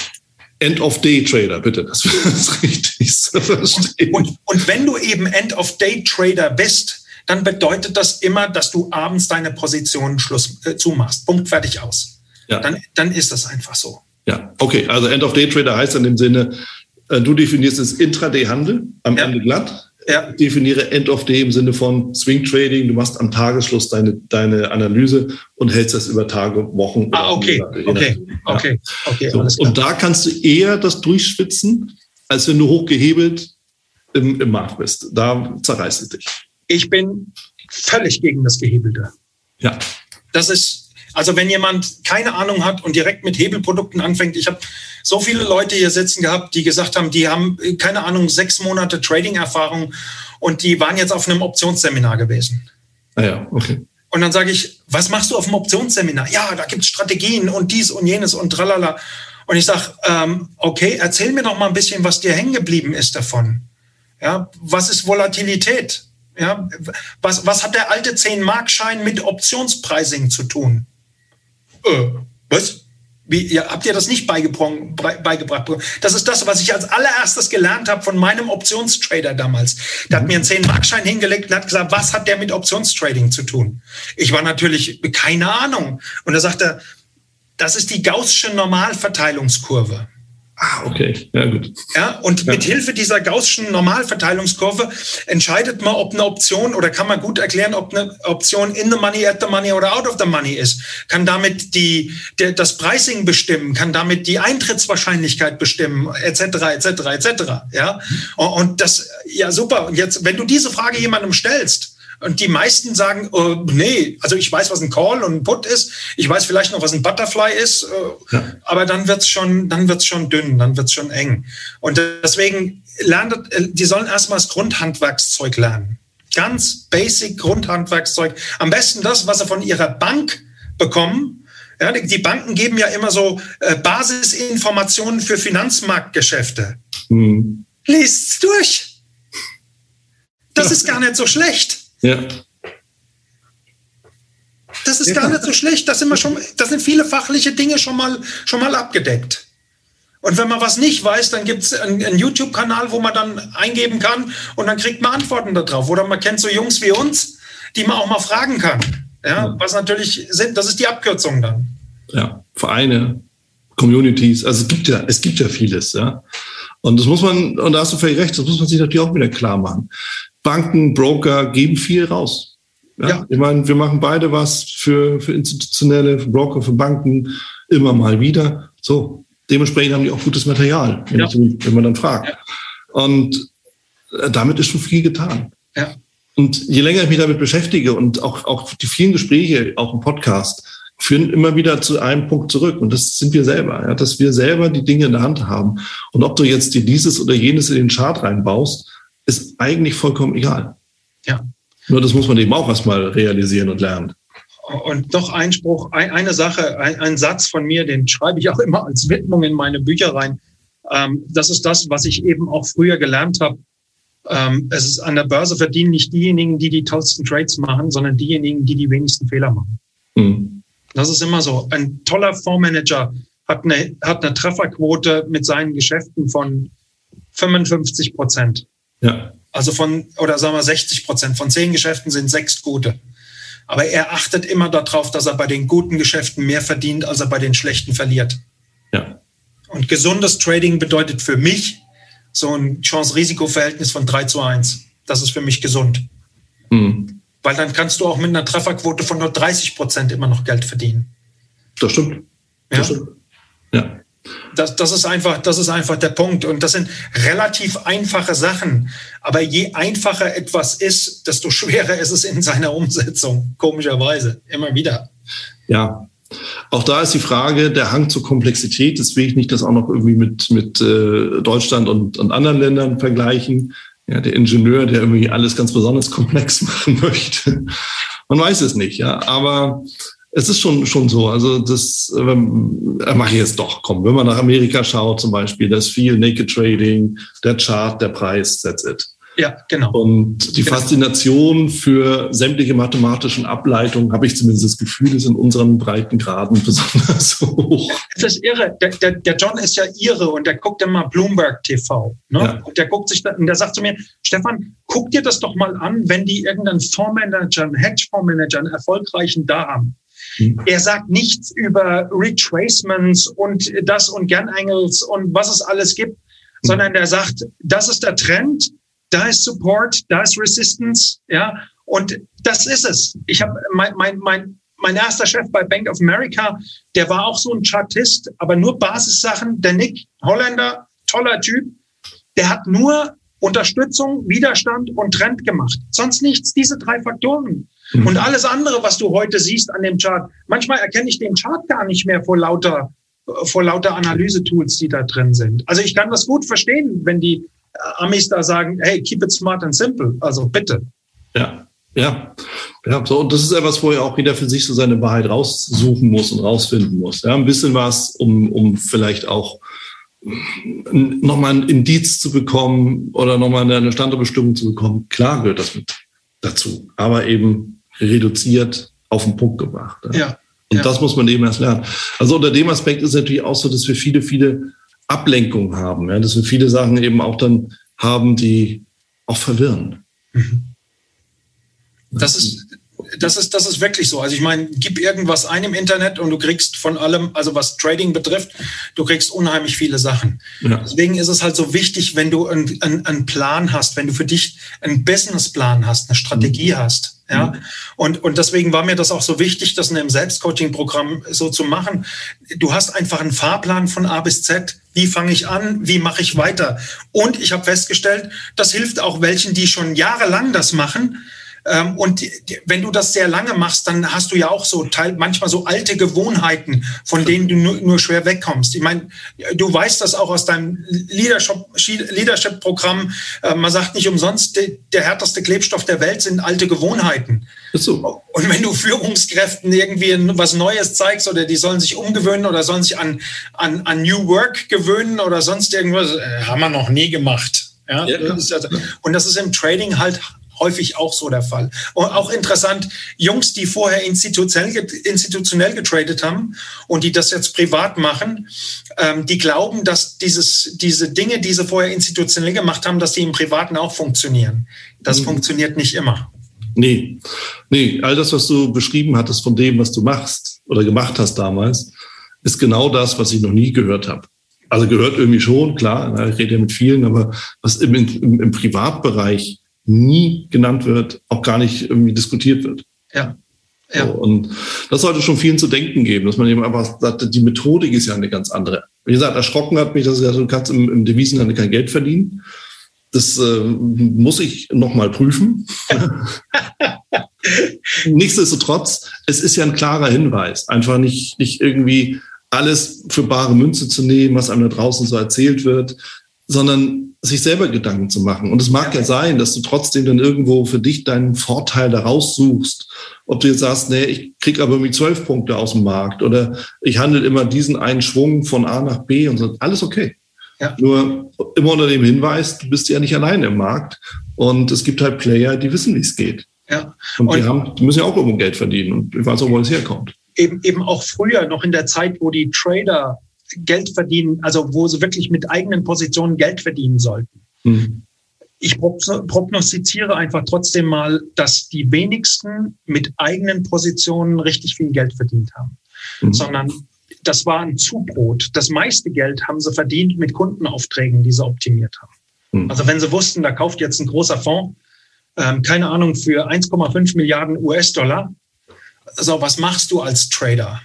End-of-Day-Trader, bitte, das ist richtig zu verstehen. Und, und wenn du eben End-of-Day-Trader bist, dann bedeutet das immer, dass du abends deine Position Schluss äh, zumachst. Punkt, fertig aus. Ja. Dann, dann ist das einfach so. Ja, okay. Also End-of-Day-Trader heißt in dem Sinne, äh, du definierst es Intraday-Handel am ja. Ende glatt ja. definiere End of Day im Sinne von Swing Trading. Du machst am Tagesschluss deine, deine Analyse und hältst das über Tage, Wochen. Ah, okay, Monate, okay, okay, okay. So, und da kannst du eher das durchschwitzen, als wenn du hochgehebelt im, im Markt bist. Da zerreißt es dich. Ich bin völlig gegen das Gehebelte. Ja. Das ist, also wenn jemand keine Ahnung hat und direkt mit Hebelprodukten anfängt, ich habe so viele Leute hier sitzen gehabt, die gesagt haben, die haben keine Ahnung sechs Monate Trading-Erfahrung und die waren jetzt auf einem Optionsseminar gewesen. Ah ja, okay. Und dann sage ich, was machst du auf dem Optionsseminar? Ja, da gibt es Strategien und dies und jenes und tralala. Und ich sage, ähm, okay, erzähl mir doch mal ein bisschen, was dir hängen geblieben ist davon. Ja, was ist Volatilität? Ja, was, was hat der alte 10-Mark-Schein mit Optionspricing zu tun? Äh, was? Wie, ja, habt ihr das nicht beigebracht? Das ist das, was ich als allererstes gelernt habe von meinem Optionstrader damals. Der hat mir einen 10-Markschein hingelegt und hat gesagt, was hat der mit Optionstrading zu tun? Ich war natürlich keine Ahnung. Und er sagte, das ist die Gaußsche Normalverteilungskurve. Ah, okay. Ja, gut. Ja, und ja. mit Hilfe dieser Gaußschen Normalverteilungskurve entscheidet man, ob eine Option oder kann man gut erklären, ob eine Option in the money, at the money oder out of the money ist. Kann damit die, der, das Pricing bestimmen, kann damit die Eintrittswahrscheinlichkeit bestimmen, etc., etc., etc. Ja, und das, ja, super. Und jetzt, wenn du diese Frage jemandem stellst, und die meisten sagen, oh, nee, also ich weiß, was ein Call und ein Put ist. Ich weiß vielleicht noch, was ein Butterfly ist. Äh, ja. Aber dann wird's schon, dann wird's schon dünn, dann wird's schon eng. Und deswegen lernt, äh, die sollen erstmal das Grundhandwerkszeug lernen. Ganz basic Grundhandwerkszeug. Am besten das, was sie von ihrer Bank bekommen. Ja, die Banken geben ja immer so äh, Basisinformationen für Finanzmarktgeschäfte. Mhm. Lest's durch. Das ist gar nicht so schlecht. Ja. Das ist ja. gar nicht so schlecht. Das sind, wir schon, das sind viele fachliche Dinge schon mal, schon mal abgedeckt. Und wenn man was nicht weiß, dann gibt es einen, einen YouTube-Kanal, wo man dann eingeben kann und dann kriegt man Antworten darauf. Oder man kennt so Jungs wie uns, die man auch mal fragen kann. Ja, was natürlich sind, das ist die Abkürzung dann. Ja, Vereine, Communities, also es gibt ja, es gibt ja vieles, ja. Und das muss man, und da hast du völlig recht, das muss man sich natürlich auch wieder klar machen. Banken, Broker geben viel raus. Ja? ja. Ich meine, wir machen beide was für, für institutionelle, für Broker, für Banken, immer mal wieder. So, dementsprechend haben die auch gutes Material, wenn, ja. ich, wenn man dann fragt. Ja. Und äh, damit ist schon viel getan. Ja. Und je länger ich mich damit beschäftige und auch, auch die vielen Gespräche, auch im Podcast, führen immer wieder zu einem Punkt zurück. Und das sind wir selber, ja, dass wir selber die Dinge in der Hand haben. Und ob du jetzt dir dieses oder jenes in den Chart reinbaust, ist eigentlich vollkommen egal. Ja. Nur das muss man eben auch erstmal realisieren und lernen. Und noch ein Spruch, ein, eine Sache, ein, ein, Satz von mir, den schreibe ich auch immer als Widmung in meine Bücher rein. Ähm, das ist das, was ich eben auch früher gelernt habe. ähm, es ist an der Börse verdienen nicht diejenigen, die die tollsten Trades machen, sondern diejenigen, die die wenigsten Fehler machen. Mhm. Das ist immer so. Ein toller Fondsmanager hat eine, hat eine Trefferquote mit seinen Geschäften von 55 Prozent. Ja. Also von, oder sagen wir 60 Prozent. Von zehn Geschäften sind sechs gute. Aber er achtet immer darauf, dass er bei den guten Geschäften mehr verdient, als er bei den schlechten verliert. Ja. Und gesundes Trading bedeutet für mich so ein Chance-Risiko-Verhältnis von 3 zu 1. Das ist für mich gesund. Mhm. Weil dann kannst du auch mit einer Trefferquote von nur 30 Prozent immer noch Geld verdienen. Das stimmt. Das ja? stimmt. Ja. Das, das, ist einfach, das ist einfach der Punkt. Und das sind relativ einfache Sachen. Aber je einfacher etwas ist, desto schwerer ist es in seiner Umsetzung. Komischerweise. Immer wieder. Ja. Auch da ist die Frage, der Hang zur Komplexität. Das will ich nicht das auch noch irgendwie mit, mit äh, Deutschland und, und anderen Ländern vergleichen. Ja, der Ingenieur, der irgendwie alles ganz besonders komplex machen möchte. Man weiß es nicht, ja. Aber es ist schon, schon so. Also das ähm, äh, mache ich jetzt doch. Komm, wenn man nach Amerika schaut zum Beispiel, da ist viel Naked Trading, der Chart, der Preis, that's it. Ja, genau. Und die genau. Faszination für sämtliche mathematischen Ableitungen, habe ich zumindest das Gefühl, ist in unseren Breitengraden besonders hoch. Das ist irre. Der, der, der, John ist ja irre und der guckt immer Bloomberg TV. Ne? Ja. Und der guckt sich und der sagt zu mir, Stefan, guck dir das doch mal an, wenn die irgendeinen Fondsmanager, einen Hedgefondsmanager, einen erfolgreichen da haben. Hm. Er sagt nichts über Retracements und das und Gernangles und was es alles gibt, hm. sondern er sagt, das ist der Trend, da ist Support, da ist Resistance, ja, und das ist es. Ich habe mein, mein, mein, mein erster Chef bei Bank of America, der war auch so ein Chartist, aber nur Basissachen. Der Nick Holländer, toller Typ, der hat nur Unterstützung, Widerstand und Trend gemacht. Sonst nichts, diese drei Faktoren. Mhm. Und alles andere, was du heute siehst an dem Chart, manchmal erkenne ich den Chart gar nicht mehr vor lauter, vor lauter Analysetools, die da drin sind. Also ich kann das gut verstehen, wenn die äh, Amis da sagen, hey, keep it smart and simple. Also bitte. Ja. Ja, ja, so, und das ist etwas, wo er auch wieder für sich so seine Wahrheit raussuchen muss und rausfinden muss. Ja, ein bisschen was, um, um vielleicht auch nochmal ein Indiz zu bekommen oder nochmal eine Standortbestimmung zu bekommen. Klar gehört das mit dazu, aber eben reduziert auf den Punkt gebracht. Ja. ja. Und ja. das muss man eben erst lernen. Also unter dem Aspekt ist es natürlich auch so, dass wir viele, viele Ablenkungen haben, ja, dass wir viele Sachen eben auch dann haben, die auch verwirren. Mhm. Das ist, das ist, das ist wirklich so. Also ich meine, gib irgendwas ein im Internet und du kriegst von allem, also was Trading betrifft, du kriegst unheimlich viele Sachen. Ja. Deswegen ist es halt so wichtig, wenn du einen, einen, Plan hast, wenn du für dich einen Businessplan hast, eine Strategie mhm. hast. Ja, mhm. und, und deswegen war mir das auch so wichtig, das in einem Selbstcoaching-Programm so zu machen. Du hast einfach einen Fahrplan von A bis Z. Wie fange ich an? Wie mache ich weiter? Und ich habe festgestellt, das hilft auch welchen, die schon jahrelang das machen, ähm, und wenn du das sehr lange machst, dann hast du ja auch so teil, manchmal so alte Gewohnheiten, von denen du nur, nur schwer wegkommst. Ich meine, du weißt das auch aus deinem Leadership-Programm. Äh, man sagt nicht umsonst, der härteste Klebstoff der Welt sind alte Gewohnheiten. So. Und wenn du Führungskräften irgendwie was Neues zeigst oder die sollen sich umgewöhnen oder sollen sich an, an, an New Work gewöhnen oder sonst irgendwas, äh, haben wir noch nie gemacht. Ja, ja. Das ist also, und das ist im Trading halt häufig auch so der Fall. Und auch interessant, Jungs, die vorher institutionell, getradet haben und die das jetzt privat machen, ähm, die glauben, dass dieses, diese Dinge, die sie vorher institutionell gemacht haben, dass die im Privaten auch funktionieren. Das mhm. funktioniert nicht immer. Nee, nee, all das, was du beschrieben hattest von dem, was du machst oder gemacht hast damals, ist genau das, was ich noch nie gehört habe. Also gehört irgendwie schon, klar, ich rede ja mit vielen, aber was im, im, im Privatbereich nie genannt wird, auch gar nicht irgendwie diskutiert wird. Ja. Ja. So, und das sollte schon vielen zu denken geben, dass man eben einfach sagt, die Methodik ist ja eine ganz andere. Wie gesagt, erschrocken hat mich, dass du kannst im, im Devisenhandel kein Geld verdienen. Das äh, muss ich nochmal prüfen. Nichtsdestotrotz, es ist ja ein klarer Hinweis. Einfach nicht, nicht irgendwie alles für bare Münze zu nehmen, was einem da draußen so erzählt wird, sondern sich selber Gedanken zu machen. Und es mag ja. sein, dass du trotzdem dann irgendwo für dich deinen Vorteil daraus suchst. Ob du jetzt sagst, nee, ich krieg aber irgendwie zwölf Punkte aus dem Markt oder ich handle immer diesen einen Schwung von A nach B und so. Alles okay. Ja. Nur immer unter dem Hinweis, du bist ja nicht allein im Markt und es gibt halt Player, die wissen, wie es geht. Ja. Und, und die, haben, die müssen ja auch irgendwo Geld verdienen und ich weiß auch, wo es herkommt. Eben, eben auch früher, noch in der Zeit, wo die Trader Geld verdienen, also wo sie wirklich mit eigenen Positionen Geld verdienen sollten. Mhm. Ich prognostiziere einfach trotzdem mal, dass die wenigsten mit eigenen Positionen richtig viel Geld verdient haben, mhm. sondern das war ein Zubrot. Das meiste Geld haben sie verdient mit Kundenaufträgen, die sie optimiert haben. Mhm. Also wenn sie wussten, da kauft jetzt ein großer Fonds, ähm, keine Ahnung, für 1,5 Milliarden US-Dollar. So, was machst du als Trader?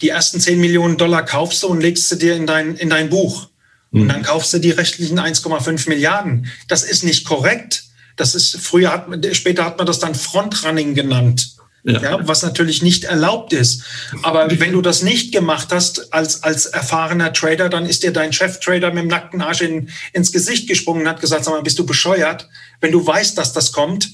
Die ersten 10 Millionen Dollar kaufst du und legst sie dir in dein, in dein Buch. Mhm. Und dann kaufst du die rechtlichen 1,5 Milliarden. Das ist nicht korrekt. Das ist, früher hat man, später hat man das dann Frontrunning genannt. Ja. ja. was natürlich nicht erlaubt ist. Aber wenn du das nicht gemacht hast als, als erfahrener Trader, dann ist dir dein Cheftrader mit dem nackten Arsch in, ins Gesicht gesprungen und hat gesagt, sag mal, bist du bescheuert? Wenn du weißt, dass das kommt,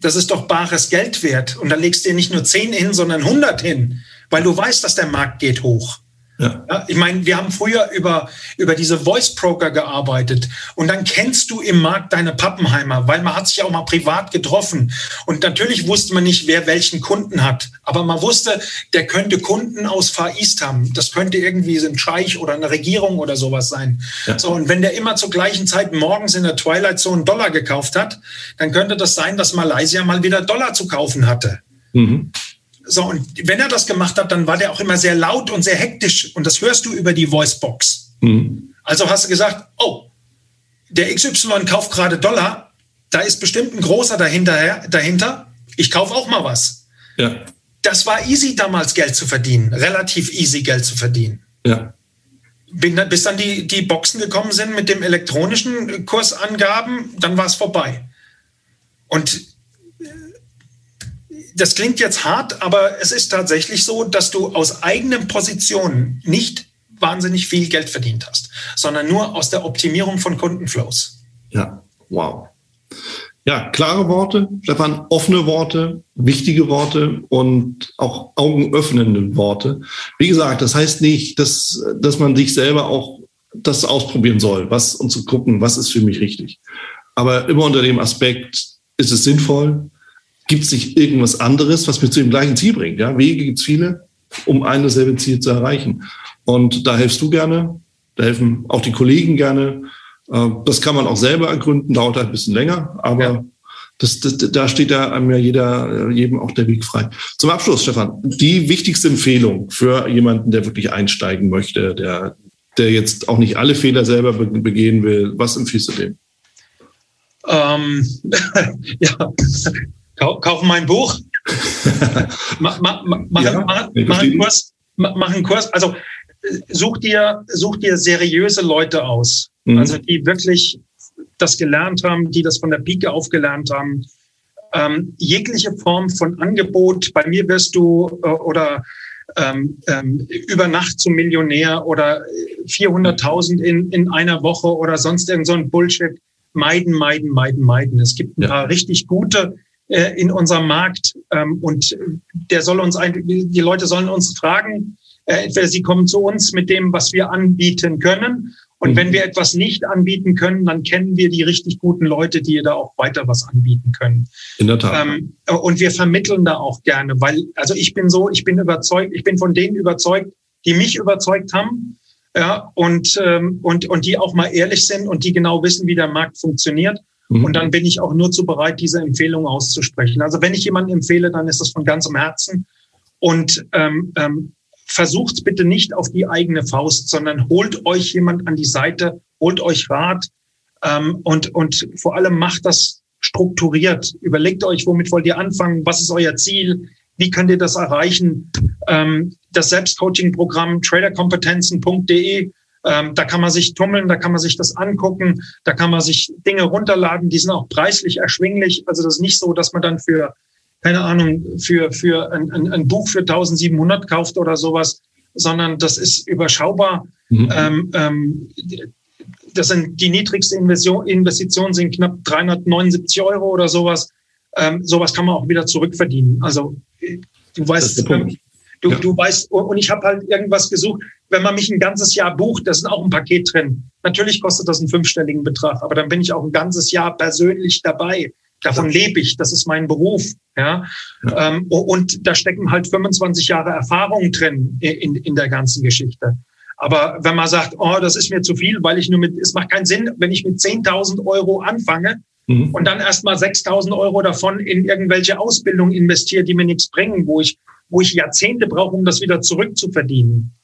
das ist doch bares Geld wert. Und dann legst du dir nicht nur 10 hin, sondern 100 hin, weil du weißt, dass der Markt geht hoch. Ja. ja. ich meine, wir haben früher über, über diese Voice Broker gearbeitet und dann kennst du im Markt deine Pappenheimer, weil man hat sich auch mal privat getroffen und natürlich wusste man nicht, wer welchen Kunden hat, aber man wusste, der könnte Kunden aus Far East haben. Das könnte irgendwie ein Scheich oder eine Regierung oder sowas sein. Ja. So und wenn der immer zur gleichen Zeit morgens in der Twilight Zone Dollar gekauft hat, dann könnte das sein, dass Malaysia mal wieder Dollar zu kaufen hatte. Mhm. So, und wenn er das gemacht hat, dann war der auch immer sehr laut und sehr hektisch. Und das hörst du über die Voicebox. Mhm. Also hast du gesagt, oh, der XY kauft gerade Dollar, da ist bestimmt ein großer dahinter, dahinter. Ich kaufe auch mal was. Ja. Das war easy damals Geld zu verdienen, relativ easy Geld zu verdienen. Ja. Bis dann die, die Boxen gekommen sind mit dem elektronischen Kursangaben, dann war es vorbei. Und das klingt jetzt hart, aber es ist tatsächlich so, dass du aus eigenen Positionen nicht wahnsinnig viel Geld verdient hast, sondern nur aus der Optimierung von Kundenflows. Ja, wow. Ja, klare Worte, Stefan, offene Worte, wichtige Worte und auch augenöffnende Worte. Wie gesagt, das heißt nicht, dass, dass man sich selber auch das ausprobieren soll, was und zu gucken, was ist für mich richtig. Aber immer unter dem Aspekt, ist es sinnvoll? Gibt es nicht irgendwas anderes, was mir zu dem gleichen Ziel bringt? Ja, Wege gibt es viele, um ein dasselbe Ziel zu erreichen. Und da hilfst du gerne, da helfen auch die Kollegen gerne. Äh, das kann man auch selber ergründen, dauert halt ein bisschen länger, aber ja. das, das, da steht ja einem ja jeder, jedem auch der Weg frei. Zum Abschluss, Stefan, die wichtigste Empfehlung für jemanden, der wirklich einsteigen möchte, der, der jetzt auch nicht alle Fehler selber begehen will, was empfiehlst du dem? Ähm, ja, kaufen mein Buch, mach, mach, mach, ja, mach, mach, einen Kurs, mach einen Kurs. Also such dir, such dir seriöse Leute aus, mhm. also die wirklich das gelernt haben, die das von der Pike auf gelernt haben. Ähm, jegliche Form von Angebot, bei mir wirst du äh, oder ähm, ähm, über Nacht zum Millionär oder 400.000 in, in einer Woche oder sonst irgend so ein Bullshit meiden, meiden, meiden, meiden. Es gibt ein ja. paar richtig gute äh, in unserem Markt. Ähm, und der soll uns ein, die Leute sollen uns fragen, äh, entweder sie kommen zu uns mit dem, was wir anbieten können. Und mhm. wenn wir etwas nicht anbieten können, dann kennen wir die richtig guten Leute, die da auch weiter was anbieten können. In der Tat. Ähm, und wir vermitteln da auch gerne, weil, also ich bin so, ich bin überzeugt, ich bin von denen überzeugt, die mich überzeugt haben. Ja, und, ähm, und, und die auch mal ehrlich sind und die genau wissen, wie der Markt funktioniert. Mhm. Und dann bin ich auch nur zu bereit, diese Empfehlung auszusprechen. Also wenn ich jemanden empfehle, dann ist das von ganzem Herzen. Und ähm, ähm, versucht bitte nicht auf die eigene Faust, sondern holt euch jemand an die Seite, holt euch Rat ähm, und, und vor allem macht das strukturiert. Überlegt euch, womit wollt ihr anfangen? Was ist euer Ziel? Wie könnt ihr das erreichen? Ähm, das Selbstcoaching-Programm traderkompetenzen.de ähm, da kann man sich tummeln, da kann man sich das angucken, da kann man sich Dinge runterladen, die sind auch preislich erschwinglich. Also das ist nicht so, dass man dann für, keine Ahnung, für, für ein, ein, ein Buch für 1700 kauft oder sowas, sondern das ist überschaubar. Mhm. Ähm, ähm, das sind die niedrigste Investition, Investitionen sind knapp 379 Euro oder sowas. Ähm, sowas kann man auch wieder zurückverdienen. Also du weißt, ähm, du, ja. du weißt, und ich habe halt irgendwas gesucht wenn man mich ein ganzes Jahr bucht, da ist auch ein Paket drin. Natürlich kostet das einen fünfstelligen Betrag, aber dann bin ich auch ein ganzes Jahr persönlich dabei. Davon lebe ich, das ist mein Beruf. Ja? ja. Ähm, und da stecken halt 25 Jahre Erfahrung drin in, in der ganzen Geschichte. Aber wenn man sagt, oh, das ist mir zu viel, weil ich nur mit, es macht keinen Sinn, wenn ich mit 10.000 Euro anfange mhm. und dann erstmal 6.000 Euro davon in irgendwelche Ausbildung investiere, die mir nichts bringen, wo ich, wo ich Jahrzehnte brauche, um das wieder zurückzuverdienen.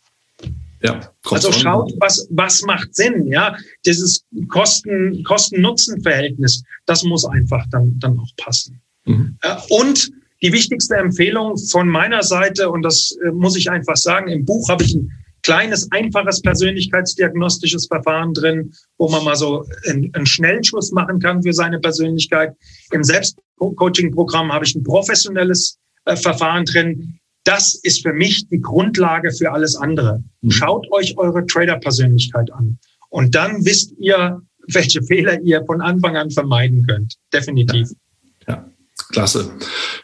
Ja, also schaut, was, was macht Sinn, ja. Dieses Kosten, Kosten-Nutzen-Verhältnis, das muss einfach dann, dann auch passen. Mhm. Und die wichtigste Empfehlung von meiner Seite, und das äh, muss ich einfach sagen, im Buch habe ich ein kleines, einfaches persönlichkeitsdiagnostisches Verfahren drin, wo man mal so einen, einen Schnellschuss machen kann für seine Persönlichkeit. Im Selbstcoaching-Programm habe ich ein professionelles äh, Verfahren drin. Das ist für mich die Grundlage für alles andere. Mhm. Schaut euch eure Trader-Persönlichkeit an. Und dann wisst ihr, welche Fehler ihr von Anfang an vermeiden könnt. Definitiv. Ja. ja. Klasse.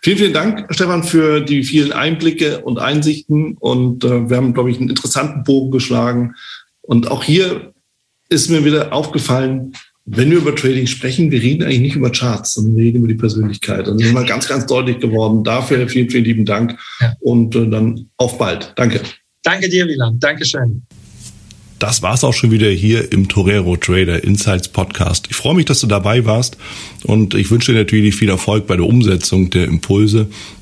Vielen, vielen Dank, Stefan, für die vielen Einblicke und Einsichten. Und äh, wir haben, glaube ich, einen interessanten Bogen geschlagen. Und auch hier ist mir wieder aufgefallen, wenn wir über Trading sprechen, wir reden eigentlich nicht über Charts, sondern wir reden über die Persönlichkeit. Und das ist mal ganz, ganz deutlich geworden. Dafür vielen, vielen lieben Dank. Ja. Und äh, dann auf bald. Danke. Danke dir, Wieland. Dankeschön. Das war's auch schon wieder hier im Torero Trader Insights Podcast. Ich freue mich, dass du dabei warst und ich wünsche dir natürlich viel Erfolg bei der Umsetzung der Impulse.